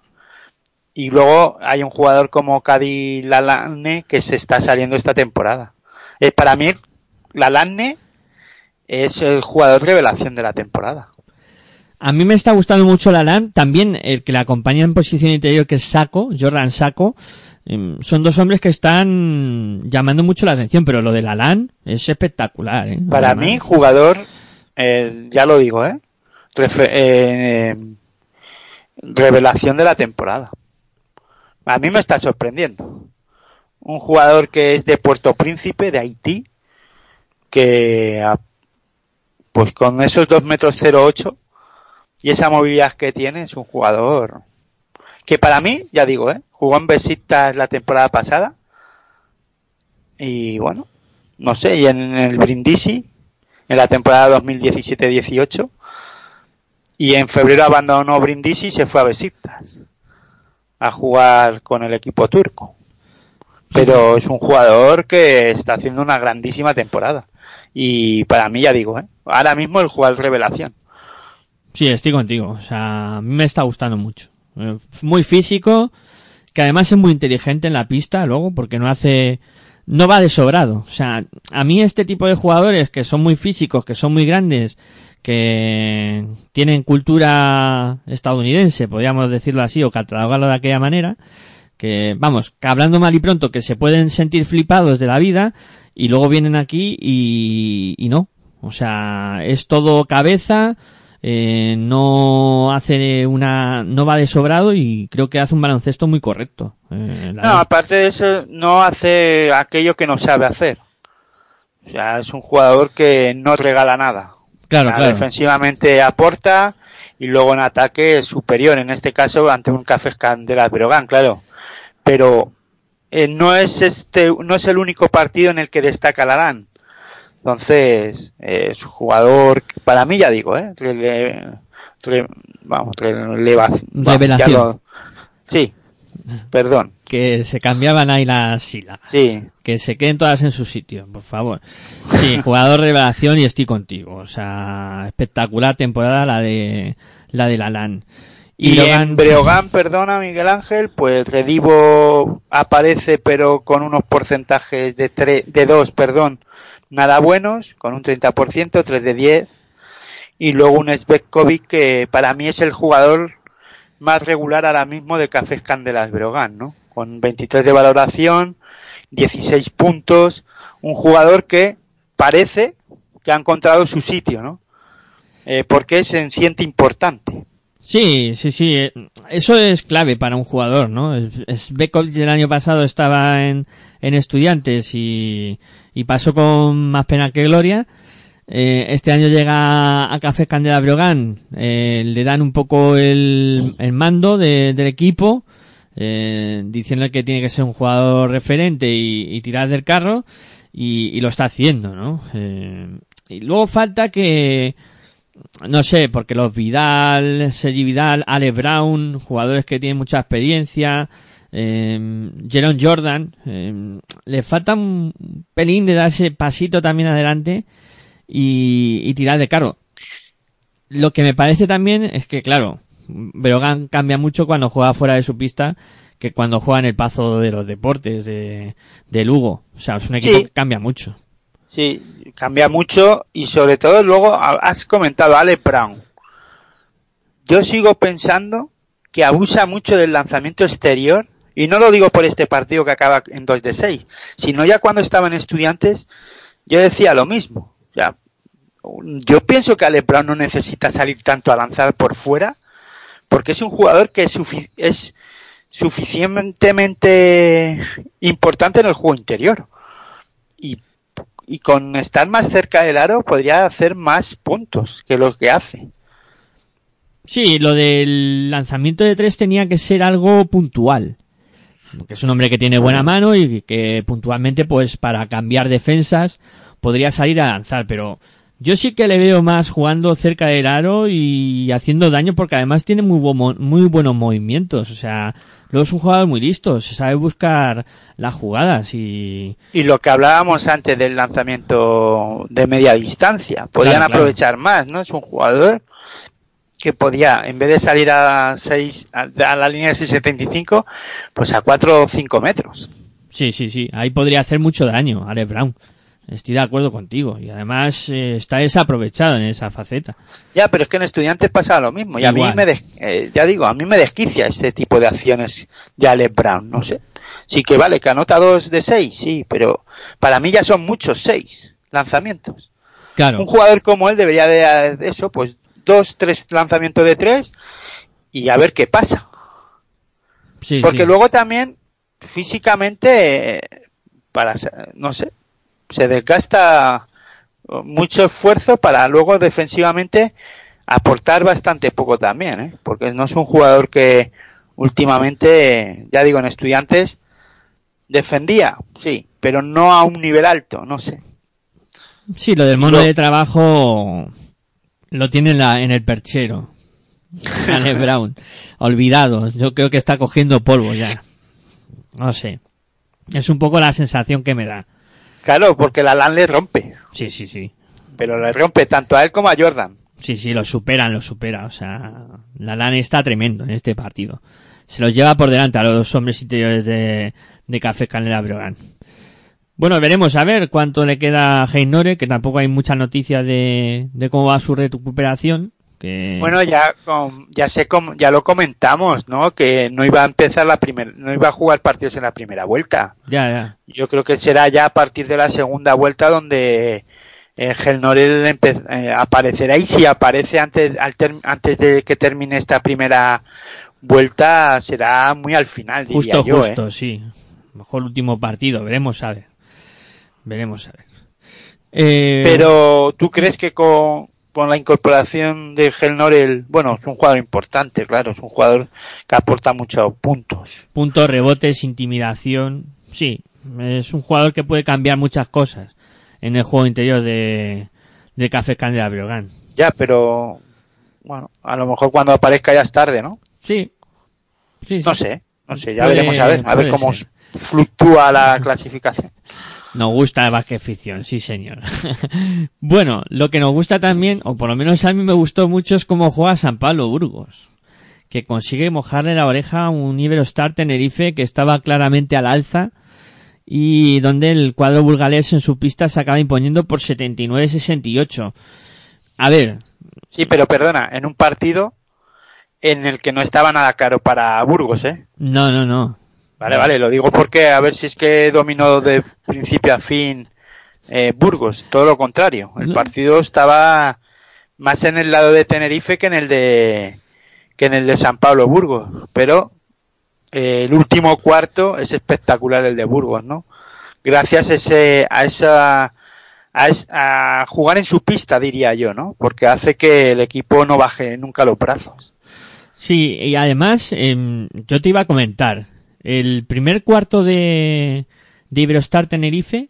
Y luego hay un jugador como Cady Lalane que se está saliendo esta temporada. Eh, para mí, Lalane es el jugador revelación de la temporada. A mí me está gustando mucho Lalan, también el que la acompaña en posición interior que es Saco, Jordan Saco. Em, Son dos hombres que están llamando mucho la atención, pero lo de Lalan es espectacular. ¿eh? Para Además. mí, jugador, eh, ya lo digo, ¿eh? Refe- eh, revelación de la temporada. A mí me está sorprendiendo. Un jugador que es de Puerto Príncipe, de Haití, que a- pues con esos 2 metros 08 y esa movilidad que tiene es un jugador que para mí, ya digo, ¿eh? jugó en Besiktas la temporada pasada y bueno, no sé, y en el Brindisi en la temporada 2017-18 y en febrero abandonó Brindisi y se fue a Besiktas a jugar con el equipo turco. Pero es un jugador que está haciendo una grandísima temporada. Y para mí, ya digo, ¿eh? ahora mismo el jugador revelación. Sí, estoy contigo. O sea, me está gustando mucho. Eh, Muy físico, que además es muy inteligente en la pista luego, porque no hace, no va de sobrado. O sea, a mí este tipo de jugadores que son muy físicos, que son muy grandes, que tienen cultura estadounidense, podríamos decirlo así, o catalogarlo de aquella manera, que, vamos, que hablando mal y pronto, que se pueden sentir flipados de la vida, y luego vienen aquí y, y no. O sea, es todo cabeza, eh, no hace una, no va de sobrado y creo que hace un baloncesto muy correcto. Eh, No, aparte de eso, no hace aquello que no sabe hacer. O sea, es un jugador que no regala nada. Claro, O sea, claro. Defensivamente aporta y luego en ataque es superior, en este caso ante un Café Candelas Brogan, claro. Pero eh, no es este, no es el único partido en el que destaca Larán. Entonces, eh, es un jugador, para mí ya digo, eh, re- vamos, ya Revelación. lo- sí, perdón, que se cambiaban ahí las sílabas. sí, Que se queden todas en su sitio, por favor. Sí, (laughs) jugador revelación y estoy contigo. O sea, espectacular temporada la de la de Lalan. Y, Logan- en Breogán, perdona Miguel Ángel, pues Redivo aparece pero con unos porcentajes de tre- de dos, perdón, nada buenos, con un 30%, 3 de 10. Y luego un Svetkovic que para mí es el jugador más regular ahora mismo de Cafés Candelas Breogán, ¿no? Con 23 de valoración, 16 puntos, un jugador que parece que ha encontrado su sitio, ¿no? Eh, porque se siente importante. Sí, sí, sí. eh, Eso es clave para un jugador, ¿no? Bekovic del año pasado estaba en, en estudiantes y, y pasó con más pena que gloria. Eh, este año llega a Café Candela Brogan, eh, le dan un poco el, mando de- del equipo, eh, diciendo que tiene que ser un jugador referente y, tirar del carro, y, y lo está haciendo, ¿no? Eh, y luego falta que, no sé, porque los Vidal, Sergi Vidal, Ale Brown, jugadores que tienen mucha experiencia, eh, Jerome Jordan, eh, le falta un pelín de dar ese pasito también adelante y, y tirar de carro. Lo que me parece también es que, claro, Brogan cambia mucho cuando juega fuera de su pista que cuando juega en el Pazo de los Deportes de, de Lugo. O sea, es un equipo Sí. que cambia mucho. Sí, cambia mucho y sobre todo luego ha- has comentado a Ale Brown. Yo sigo pensando que abusa mucho del lanzamiento exterior y no lo digo por este partido que acaba en 2 de 6, sino ya cuando estaban estudiantes yo decía lo mismo. Sea, yo pienso que Ale Brown no necesita salir tanto a lanzar por fuera porque es un jugador que es suficientemente importante en el juego interior. Y y con estar más cerca del aro podría hacer más puntos que los que hace. Sí, lo del lanzamiento de tres tenía que ser algo puntual. Porque es un hombre que tiene buena mano y que puntualmente, pues, para cambiar defensas, podría salir a lanzar, pero yo sí que le veo más jugando cerca del aro y haciendo daño porque además tiene muy, buen muy buenos movimientos. O sea, luego es un jugador muy listo, se sabe buscar las jugadas y... Y lo que hablábamos antes del lanzamiento de media distancia, podían Claro, claro. aprovechar más, ¿no? Es un jugador que podía, en vez de salir a 6, a, a la línea de 6.75, pues a 4 o 5 metros. Sí, sí, sí, ahí podría hacer mucho daño, Ale Brown. Estoy de acuerdo contigo y además eh, está desaprovechado en esa faceta. Ya, pero es que en estudiantes pasa lo mismo. Y a mí me, des- eh, ya digo, a mí me desquicia este tipo de acciones de Ale Brown, no sé. Sí que vale, que anota dos de seis, sí, pero para mí ya son muchos seis lanzamientos. Claro. Un jugador como él debería de eso, pues dos, tres lanzamientos de tres y a ver qué pasa. Sí, Porque sí. luego también físicamente, para, no sé, se desgasta eh, mucho esfuerzo para luego defensivamente aportar bastante poco también, ¿eh? porque no es un jugador que últimamente, ya digo, en estudiantes defendía, sí, pero no a un nivel alto, no sé. Sí, lo del mono de trabajo lo tiene en, la, en el perchero. (laughs) Ale Brown. Olvidado. Yo creo que está cogiendo polvo ya. No sé. Es un poco la sensación que me da. Claro, porque la LAN le rompe, Sí, sí, sí. pero le rompe tanto a él como a Jordan. Sí, sí, lo superan, lo supera. O sea, la LAN está tremendo en este partido. Se los lleva por delante a los hombres interiores de, de Café Canela Brogan. Bueno, veremos a ver cuánto le queda a Heinore, que tampoco hay mucha noticia de, de cómo va su recuperación. Que... Bueno, ya ya sé cómo- ya lo comentamos, ¿no? Que no iba a empezar la primera, no iba a jugar partidos en la primera vuelta. Ya, ya. Yo creo que será ya a partir de la segunda vuelta donde eh, Gelnorel empe- eh, aparecerá y si aparece antes al antes de que termine esta primera vuelta será muy al final, diría Justo, ¿eh? justo, sí. Mejor último partido, veremos a ver. Veremos a ver. Eh, Pero tú crees que con, con la incorporación de Gelnorel, bueno, es un jugador importante, claro, es un jugador que aporta muchos puntos. puntos, rebotes, intimidación. Sí, es un jugador que puede cambiar muchas cosas en el juego interior de, de Café Candela Brogan. Ya, pero bueno, a lo mejor cuando aparezca ya es tarde, ¿no? Sí. Sí, sí. No sé, no sé, ya Puede- veremos a ver, a ver cómo ser. fluctúa la clasificación. (laughs) Nos gusta el básquet ficción, sí señor. (laughs) bueno, lo que nos gusta también, o por lo menos a mí me gustó mucho, es cómo juega San Pablo Burgos. Que consigue mojarle la oreja a un Iberostar Tenerife que estaba claramente al alza y donde el cuadro burgalés en su pista se acaba imponiendo por 79-68. A ver, Sí, pero perdona, en un partido en el que no estaba nada caro para Burgos, ¿eh? no, no, no. Vale, vale, lo digo porque a ver si es que dominó de principio a fin eh, Burgos, todo lo contrario. El partido estaba más en el lado de Tenerife que en el de que en el de San Pablo Burgos, pero eh, el último cuarto es espectacular el de Burgos, ¿no? gracias a ese, a esa, a, es- a jugar en su pista, diría yo, ¿no? Porque hace que el equipo no baje nunca los brazos. Sí, y además, em, yo te iba a comentar, el primer cuarto de, de Iberostar Tenerife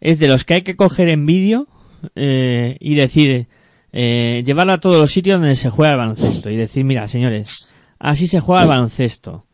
es de los que hay que coger en vídeo eh, y decir, eh, llevarlo a todos los sitios donde se juega el baloncesto y decir, mira, señores, así se juega el baloncesto.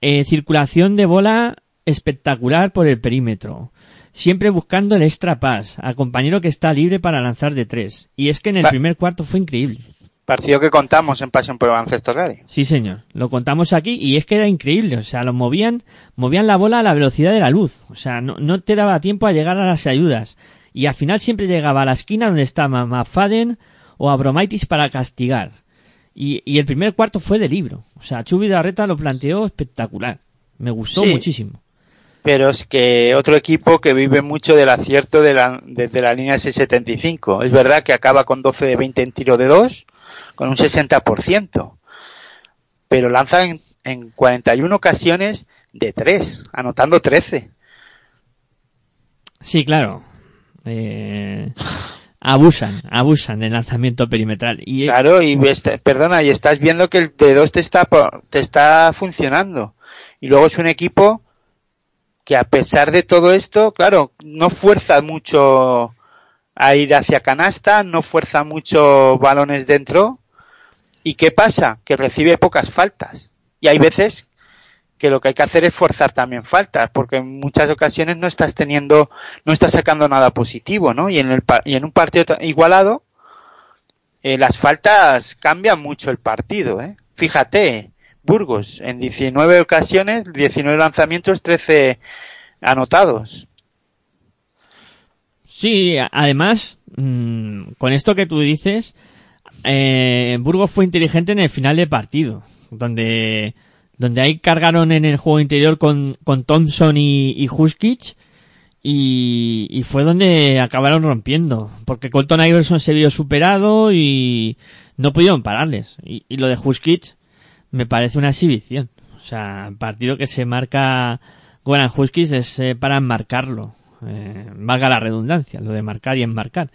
Eh, circulación de bola espectacular por el perímetro. Siempre buscando el extra pass a compañero que está libre para lanzar de tres. Y es que en el Va- primer cuarto fue increíble. Partido que contamos en Pasión por el Baloncesto Radio. Sí, señor. Lo contamos aquí y es que era increíble. O sea, lo movían, movían la bola a la velocidad de la luz. O sea, no, no te daba tiempo a llegar a las ayudas. Y al final siempre llegaba a la esquina donde estaba McFadden o Abromaitis para castigar. Y, y el primer cuarto fue de libro. O sea, Chubi Darreta lo planteó espectacular. Me gustó Sí. muchísimo. Pero es que otro equipo que vive mucho del acierto de la, desde la línea 675. Es verdad que acaba con 12 de 20 en tiro de 2, con un 60%. Pero lanza en, en 41 ocasiones de 3, anotando 13. Sí, claro. Eh, abusan, abusan del lanzamiento perimetral. Y, Claro, y perdona, y estás viendo que el de 2 te está, te está funcionando. Y luego es un equipo que a pesar de todo esto, claro, no fuerza mucho a ir hacia canasta, no fuerza mucho balones dentro. ¿Y qué pasa? Que recibe pocas faltas. Y hay veces que lo que hay que hacer es forzar también faltas, porque en muchas ocasiones no estás teniendo, no estás sacando nada positivo, ¿no? Y en el, y en un partido igualado, eh, las faltas cambian mucho el partido, ¿eh? Fíjate, Burgos, en 19 ocasiones, 19 lanzamientos, 13 anotados. Sí, además, mm, con esto que tú dices, eh, Burgos fue inteligente en el final del partido, donde, donde ahí cargaron en el juego interior con, con Thompson y, y y, fue donde acabaron rompiendo, porque Colton Iverson se vio superado y no pudieron pararles. Y, lo de Huskic me parece una exhibición. O sea, partido que se marca Goran Huskic es eh, para enmarcarlo. Eh, valga la redundancia, lo de marcar y enmarcar.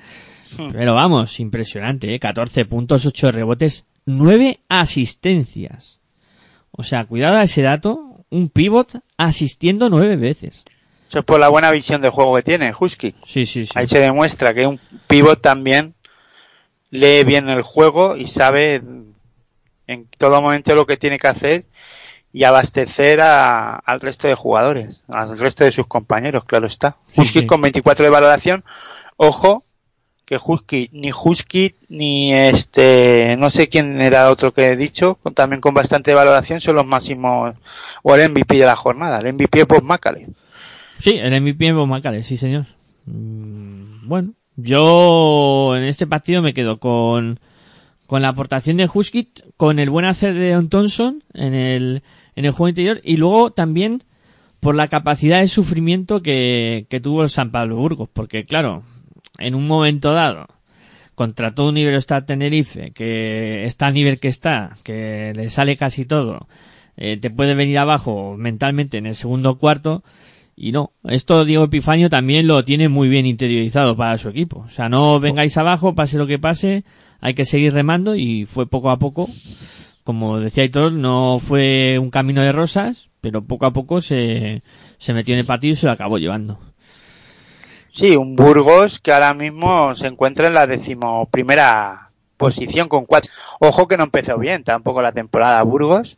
Pero vamos, impresionante, ¿eh? 14 puntos, 8 rebotes, 9 asistencias. O sea, cuidado a ese dato, un pivot asistiendo 9 veces. Eso es por la buena visión de juego que tiene, Husky. Sí, sí, sí. Ahí se demuestra que un pivot también lee bien el juego y sabe en todo momento lo que tiene que hacer y abastecer a- al resto de jugadores, al resto de sus compañeros, claro está. Sí, Husky sí. con 24 de valoración, ojo que Husky, ni Husky, ni este, no sé quién era otro que he dicho, con- también con bastante valoración, son los máximos, o el MVP de la jornada, el MVP es Bob Macale. Sí, el MVP en Macale, sí señor. Mm, Bueno, yo en este partido me quedo con, con la aportación de Huskit, con el buen hacer de Don Thompson en el, en el juego interior y luego también por la capacidad de sufrimiento que, que tuvo el San Pablo Burgos, porque claro, en un momento dado, contra todo un Iberostar Tenerife, que está al nivel que está, que le sale casi todo, eh, te puede venir abajo mentalmente en el segundo cuarto, y no, esto Diego Epifanio también lo tiene muy bien interiorizado para su equipo. O sea, no vengáis abajo, pase lo que pase, hay que seguir remando y fue poco a poco. Como decía Hitor, no fue un camino de rosas, pero poco a poco se, se metió en el partido y se lo acabó llevando. Sí, un Burgos que ahora mismo se encuentra en la decimoprimera posición con cuatro. Ojo que no empezó bien tampoco la temporada Burgos.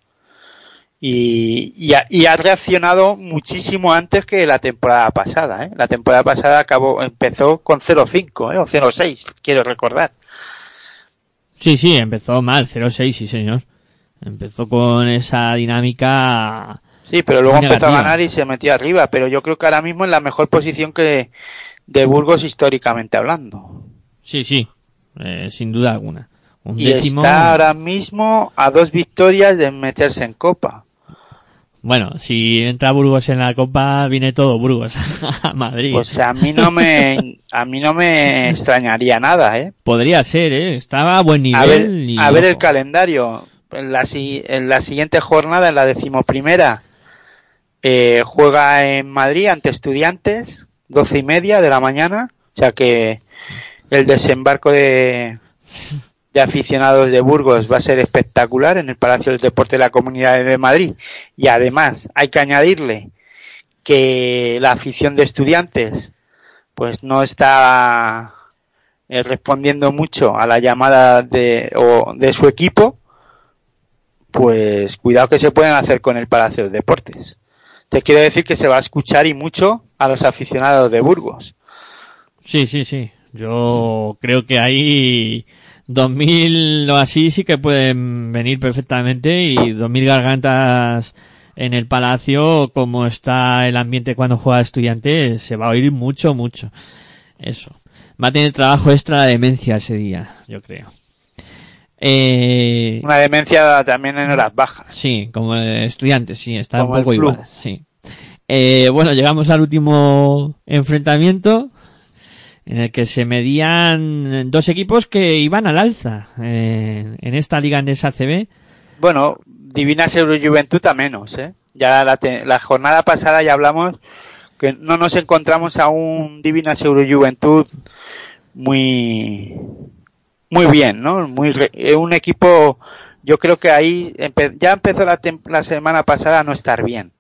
Y, y, ha, y ha reaccionado muchísimo antes que la temporada pasada. ¿eh? La temporada pasada acabó, empezó con 0-5 ¿eh? o 0-6, quiero recordar. Sí, sí, empezó mal, 0-6, sí señor. Empezó con esa dinámica Sí, pero luego empezó a ganar y se metió arriba. Pero yo creo que ahora mismo en la mejor posición que de Burgos históricamente hablando. Sí, sí, eh, sin duda alguna. Un Y está ahora mismo a dos victorias de meterse en Copa. Bueno, si entra Burgos en la Copa, viene todo Burgos (laughs) a Madrid. Pues a mí no me a mí no me extrañaría nada, ¿eh? Podría ser, ¿eh? Estaba a buen nivel. A ver, y a ver el calendario. En la, si- en la siguiente jornada, en la decimoprimera, Eh, juega en Madrid ante Estudiantes, doce y media de la mañana. O sea que el desembarco de, de aficionados de Burgos va a ser espectacular en el Palacio del Deporte de la Comunidad de Madrid. Y además hay que añadirle que la afición de estudiantes pues no está eh, respondiendo mucho a la llamada de, o de su equipo, pues cuidado que se pueden hacer con el Palacio de Deportes. Te quiero decir que se va a escuchar y mucho a los aficionados de Burgos. Sí, sí, sí. Yo creo que hay 2000 o así sí que pueden venir perfectamente y 2000 gargantas en el palacio, como está el ambiente cuando juega estudiante, se va a oír mucho, mucho. Eso. Va a tener trabajo extra la demencia ese día, yo creo. Eh, Una demencia también en horas bajas. Sí, como estudiante, sí, está Como un poco igual, sí. Eh, bueno, llegamos al último enfrentamiento en el que se medían dos equipos que iban al alza eh, en esta liga andesa CB. Bueno, Divinas Eurojuventud a menos, ¿eh? Ya la, te- la jornada pasada ya hablamos que no nos encontramos a un Divinas Eurojuventud muy muy bien, ¿no? Muy re- eh, un equipo yo creo que ahí empe- ya empezó la, la semana pasada a no estar bien.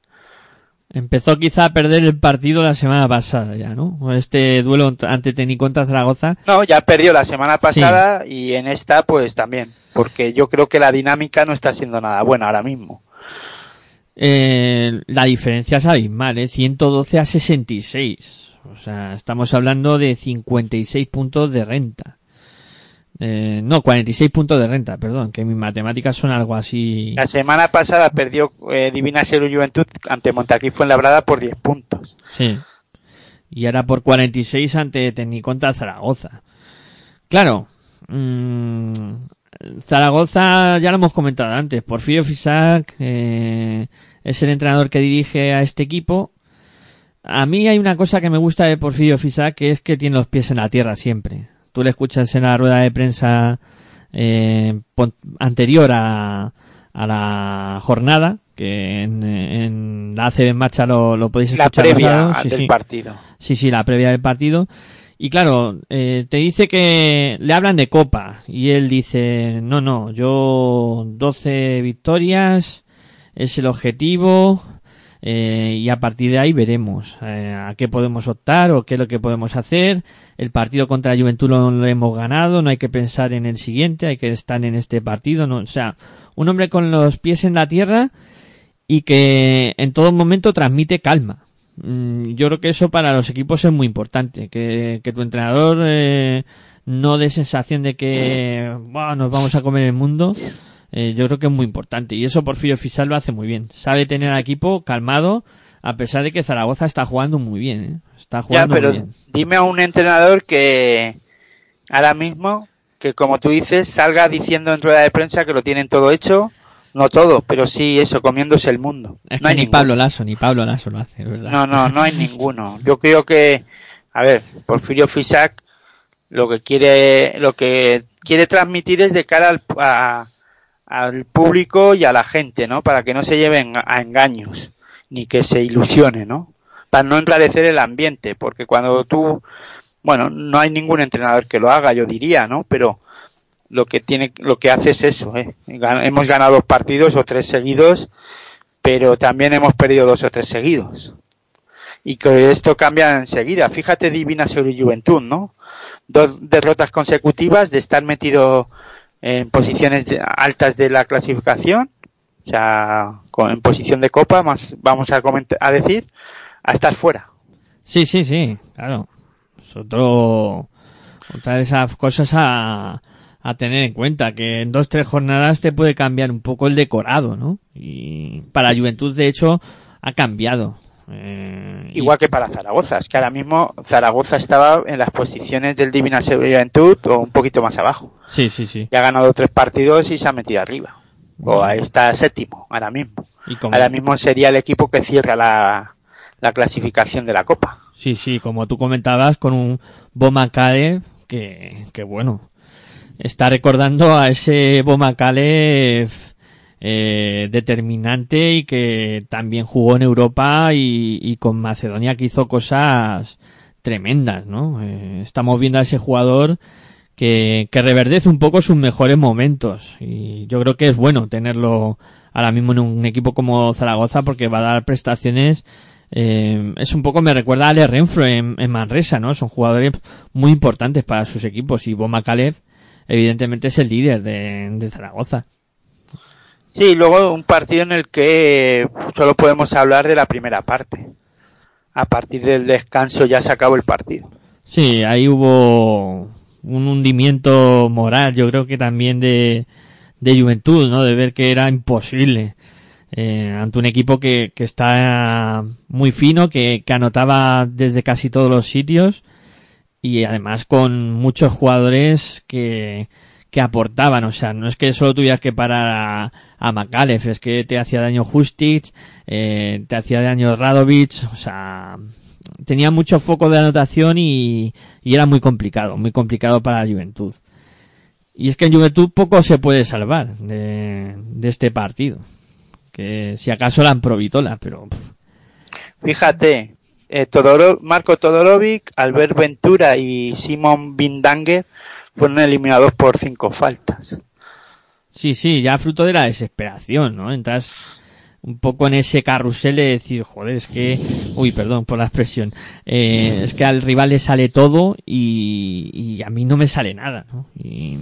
Empezó quizá a perder el partido la semana pasada ya, ¿no? Este duelo ante Teni contra Zaragoza. No, ya perdió la semana pasada y en esta pues también, porque yo creo que la dinámica no está siendo nada buena ahora mismo. Eh, la diferencia es abismal, ¿eh? 112 a 66. O sea, estamos hablando de 56 puntos de renta. Eh, no, 46 puntos de renta, perdón, que mis matemáticas son algo así. La semana pasada perdió eh, Divinas Eurojuventud ante Montaquí Fuenlabrada por 10 puntos. Sí. Y ahora por 46 ante Tecniconta Zaragoza. Claro. mm, Zaragoza ya lo hemos comentado antes. Porfirio Fisac eh, es el entrenador que dirige a este equipo. A mí hay una cosa que me gusta de Porfirio Fisac que es que tiene los pies en la tierra siempre. Tú le escuchas en la rueda de prensa eh, anterior a, a la jornada, que en, en la ACB en marcha lo, lo podéis La escuchar. previa Sí, del sí. partido. Sí, sí, la previa del partido. Y claro, eh, te dice que le hablan de copa y él dice, no, no, yo 12 victorias es el objetivo eh, y a partir de ahí veremos eh, a qué podemos optar o qué es lo que podemos hacer. El partido contra Juventud lo, lo hemos ganado, no hay que pensar en el siguiente, hay que estar en este partido. No, o sea, un hombre con los pies en la tierra y que en todo momento transmite calma. Mm, Yo creo que eso para los equipos es muy importante, que, tu entrenador eh, no dé sensación de que "Buah, nos vamos a comer el mundo. Eh, yo creo que es muy importante y eso Porfirio Fisal lo hace muy bien. Sabe tener al equipo calmado a pesar de que Zaragoza está jugando muy bien. ¿eh? Está Ya, jugando pero muy bien. dime a un entrenador que ahora mismo, que como tú dices, salga diciendo en rueda de prensa que lo tienen todo hecho. No todo, pero sí eso, comiéndose el mundo. Es no que hay ni ninguno. Pablo Lasso, ni Pablo Lasso lo hace, ¿verdad? No, no, no hay ninguno. Yo creo que, a ver, Porfirio Fisac lo que quiere, lo que quiere transmitir es de cara al, a- al público y a la gente, ¿no? Para que no se lleven a engaños, ni que se ilusione, ¿no? Para no enrarecer el ambiente, porque cuando tú, bueno, no hay ningún entrenador que lo haga, yo diría, ¿no? Pero lo que tiene, lo que hace es eso, ¿eh? Hemos ganado dos partidos o tres seguidos, pero también hemos perdido dos o tres seguidos y que esto cambia enseguida. Fíjate Divina sobre Juventud, ¿no? Dos derrotas consecutivas de estar metido en posiciones altas de la clasificación, o sea, en posición de copa, más vamos a, comentar, a decir, a estar fuera. Sí, sí, sí, claro. Es otro, otra de esas cosas a, a tener en cuenta, que en dos, tres jornadas te puede cambiar un poco el decorado, ¿no? Y para Juventud, de hecho, ha cambiado. Eh, y- Igual que para Zaragoza, es que ahora mismo Zaragoza estaba en las posiciones del Divina Juventud o un poquito más abajo. Sí, sí, sí. Y ha ganado tres partidos y se ha metido arriba. O ahí está séptimo, ahora mismo. Y Ahora mismo sería el equipo que cierra la, la clasificación de la Copa. sí, sí, como tú comentabas, con un Bomacale que, que bueno, está recordando a ese Bomacale eh, determinante y que también jugó en Europa y, con Macedonia que hizo cosas tremendas, ¿no? Eh, estamos viendo a ese jugador que, que reverdece un poco sus mejores momentos y yo creo que es bueno tenerlo ahora mismo en un equipo como Zaragoza porque va a dar prestaciones eh, es un poco me recuerda a Ale Renfro en, Manresa, ¿no? Son jugadores muy importantes para sus equipos y Boma Kalev evidentemente es el líder de, de Zaragoza. Sí, luego un partido en el que solo podemos hablar de la primera parte. A partir del descanso ya se acabó el partido. Sí, ahí hubo un hundimiento moral, yo creo que también de, de juventud, ¿no? De ver que era imposible eh, ante un equipo que, que está muy fino, que, que anotaba desde casi todos los sitios y además con muchos jugadores que, que aportaban, o sea, no es que solo tuvieras que parar a, a Macalef, es que te hacía daño Justic, eh, te hacía daño Radovic, o sea, tenía mucho foco de anotación y, era muy complicado, muy complicado para la Juventud. Y es que en Juventud poco se puede salvar de, de este partido. Que si acaso la Provitola, pero Fíjate, eh, Marco Todorovic, Albert Ventura y Simon Bindanger fueron eliminados por cinco faltas. Sí, sí, ya fruto de la desesperación, ¿no? Entras un poco en ese carrusel de decir, joder, es que, uy, perdón por la expresión, eh, es que al rival le sale todo y, a mí no me sale nada, ¿no? Y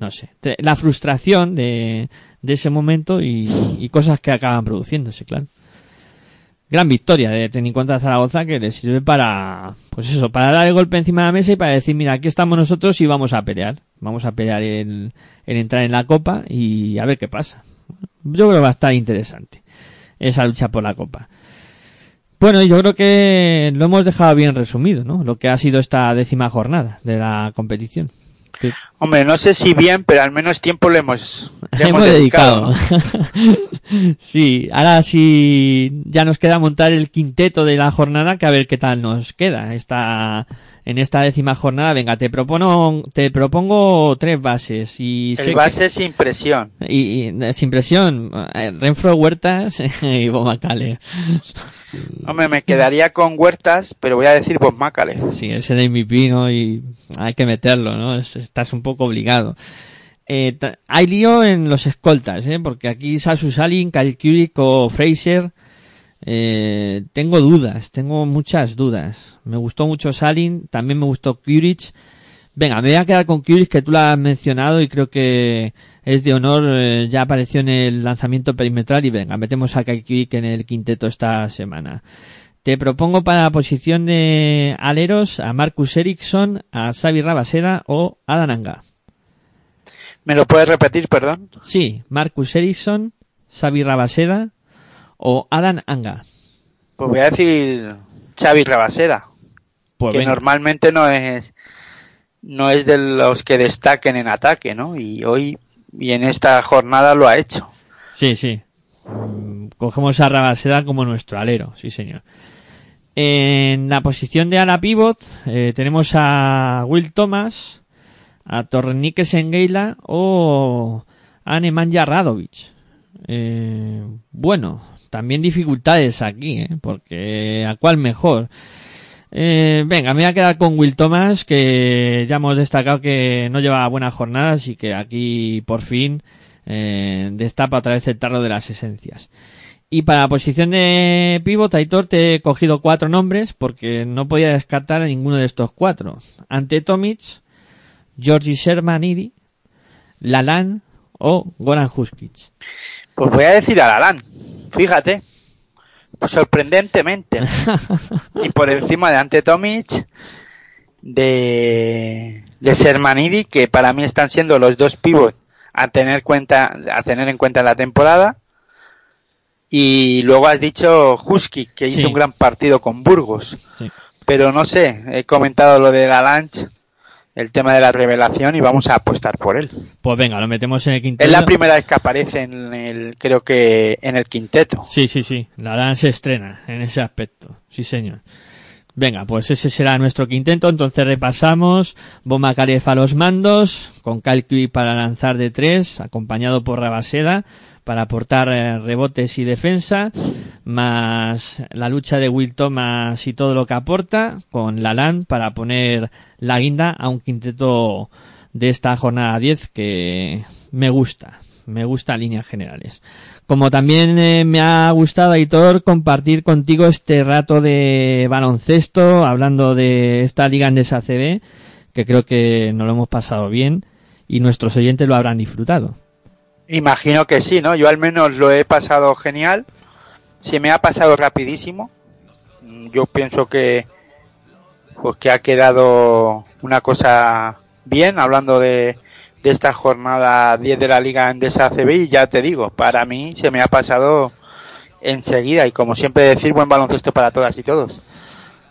no sé, la frustración de, de ese momento y, y cosas que acaban produciéndose, claro. Gran victoria de en cuenta Zaragoza que le sirve para, pues eso, para dar el golpe encima de la mesa y para decir, mira, aquí estamos nosotros y vamos a pelear. Vamos a pelear el, el entrar en la copa y a ver qué pasa. Yo creo que va a estar interesante esa lucha por la copa. Bueno, yo creo que lo hemos dejado bien resumido, ¿no? Lo que ha sido esta décima jornada de la competición. Hombre, no sé si bien, pero al menos tiempo le hemos, (laughs) le hemos dedicado. (laughs) sí, ahora sí ya nos queda montar el quinteto de la jornada que a ver qué tal nos queda. Esta, en esta décima jornada, venga, te propongo, te propongo tres bases y El que- base es impresión. y, y, sin presión, eh, Renfro Huertas (laughs) y Bomacale. Hombre, me quedaría con Huertas, pero voy a decir Bob Macale. Sí, ese de MVP, ¿no? Y hay que meterlo, ¿no? Es- estás un poco obligado. Eh, hay lío en los escoltas, ¿eh? Porque aquí Sasu Salin, Kyle o Fraser, eh, tengo dudas, tengo muchas dudas. Me gustó mucho Salin, también me gustó Kuric. Venga, me voy a quedar con Kuric, que tú la has mencionado y creo que es de honor, eh, ya apareció en el lanzamiento perimetral y venga, metemos a Kurik en el quinteto esta semana. Te propongo para la posición de aleros a Marcus Ericsson, a Xavi Rabaseda o a Dananga. ¿Me lo puedes repetir, perdón? Sí, Marcus Ericsson, Xavi Rabaseda o Adam Anga. Pues voy a decir Xavi Rabaseda, Pues que venga. normalmente no es no es de los que destaquen en ataque, ¿no? Y hoy y en esta jornada lo ha hecho. Sí, sí. Cogemos a Rabaseda como nuestro alero, sí señor. En la posición de ala pivot eh, tenemos a Will Thomas, a Torrenique Sengeila o a Nemanja Radovic. Eh, bueno, también dificultades aquí, ¿eh? porque ¿a cuál mejor? Eh, venga, me voy a quedar con Will Thomas, que ya hemos destacado que no lleva buenas jornadas y que aquí por fin eh, destapa otra vez el tarro de las esencias. Y para la posición de pivot, Aitor, te he cogido cuatro nombres porque no podía descartar a ninguno de estos cuatro. Ante Tomic, Georgi Shermanidi, Lalan o Goran Huskic. Pues voy a decir a Alan. Fíjate. Sorprendentemente. (laughs) y por encima de Ante Tomic, de, de Sermanidi, que para mí están siendo los dos pivots a tener cuenta, a tener en cuenta en la temporada. Y luego has dicho Husky, que Sí. hizo un gran partido con Burgos. Sí. Pero no sé, he comentado lo de la Lanch, el tema de la revelación y vamos a apostar por él. Pues venga, lo metemos en el quinteto. Es la primera vez que aparece en el, creo que en el quinteto. Sí, sí, sí. Lalan se estrena en ese aspecto. Sí, señor. Venga, pues ese será nuestro quinteto. Entonces repasamos. Bomba Calef a los mandos, con Kuick para lanzar de tres, acompañado por Rabaseda. Para aportar eh, rebotes y defensa, más la lucha de Will Thomas y todo lo que aporta, con Lalan para poner la guinda a un quinteto de esta jornada 10 que me gusta, me gusta en líneas generales. Como también eh, me ha gustado, Aitor, compartir contigo este rato de baloncesto, hablando de esta liga en ACB, que creo que nos lo hemos pasado bien y nuestros oyentes lo habrán disfrutado. Imagino que sí, ¿no? Yo al menos lo he pasado genial. Se me ha pasado rapidísimo. Yo pienso que pues que ha quedado una cosa bien hablando de, de esta jornada 10 de la Liga Endesa CB y ya te digo, para mí se me ha pasado enseguida y como siempre decir buen baloncesto para todas y todos.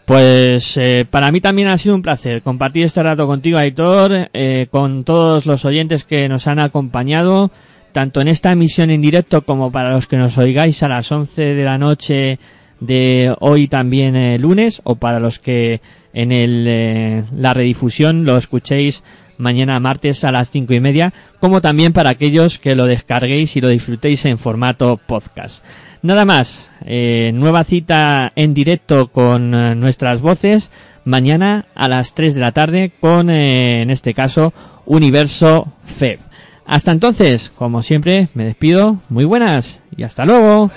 Pues eh, para mí también ha sido un placer compartir este rato contigo, Aitor, eh, con todos los oyentes que nos han acompañado, tanto en esta emisión en directo como para los que nos oigáis a las 11 de la noche de hoy también eh, lunes, o para los que en el, eh, la redifusión lo escuchéis mañana martes a las cinco y media, como también para aquellos que lo descarguéis y lo disfrutéis en formato podcast. Nada más, eh, nueva cita en directo con nuestras voces mañana a las 3 de la tarde con, en este caso, Universo FEB. Hasta entonces, como siempre, me despido. Muy buenas y hasta luego.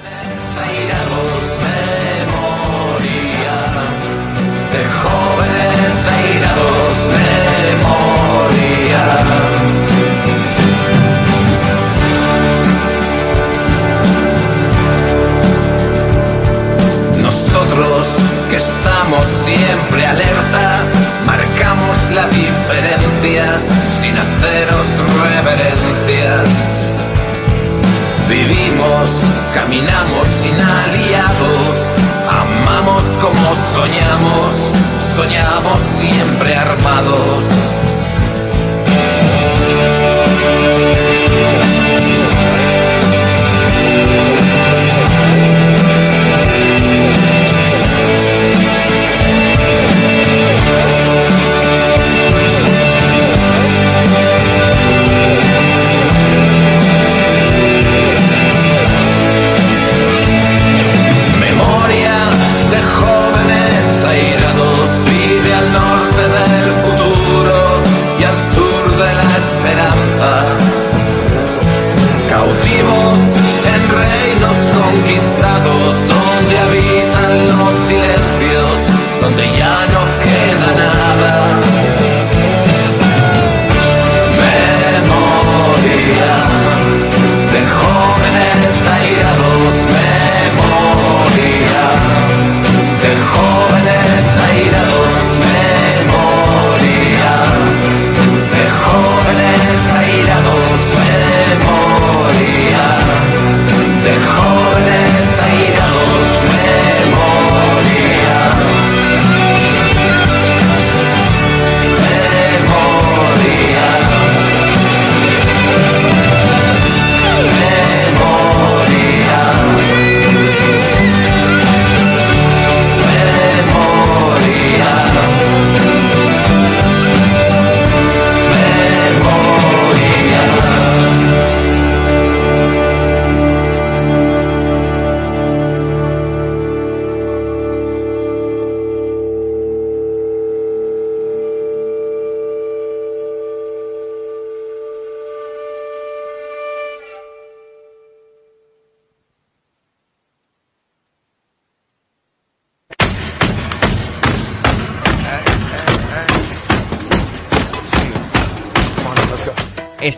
Vivimos, caminamos sin aliados, amamos como soñamos, soñamos siempre armados.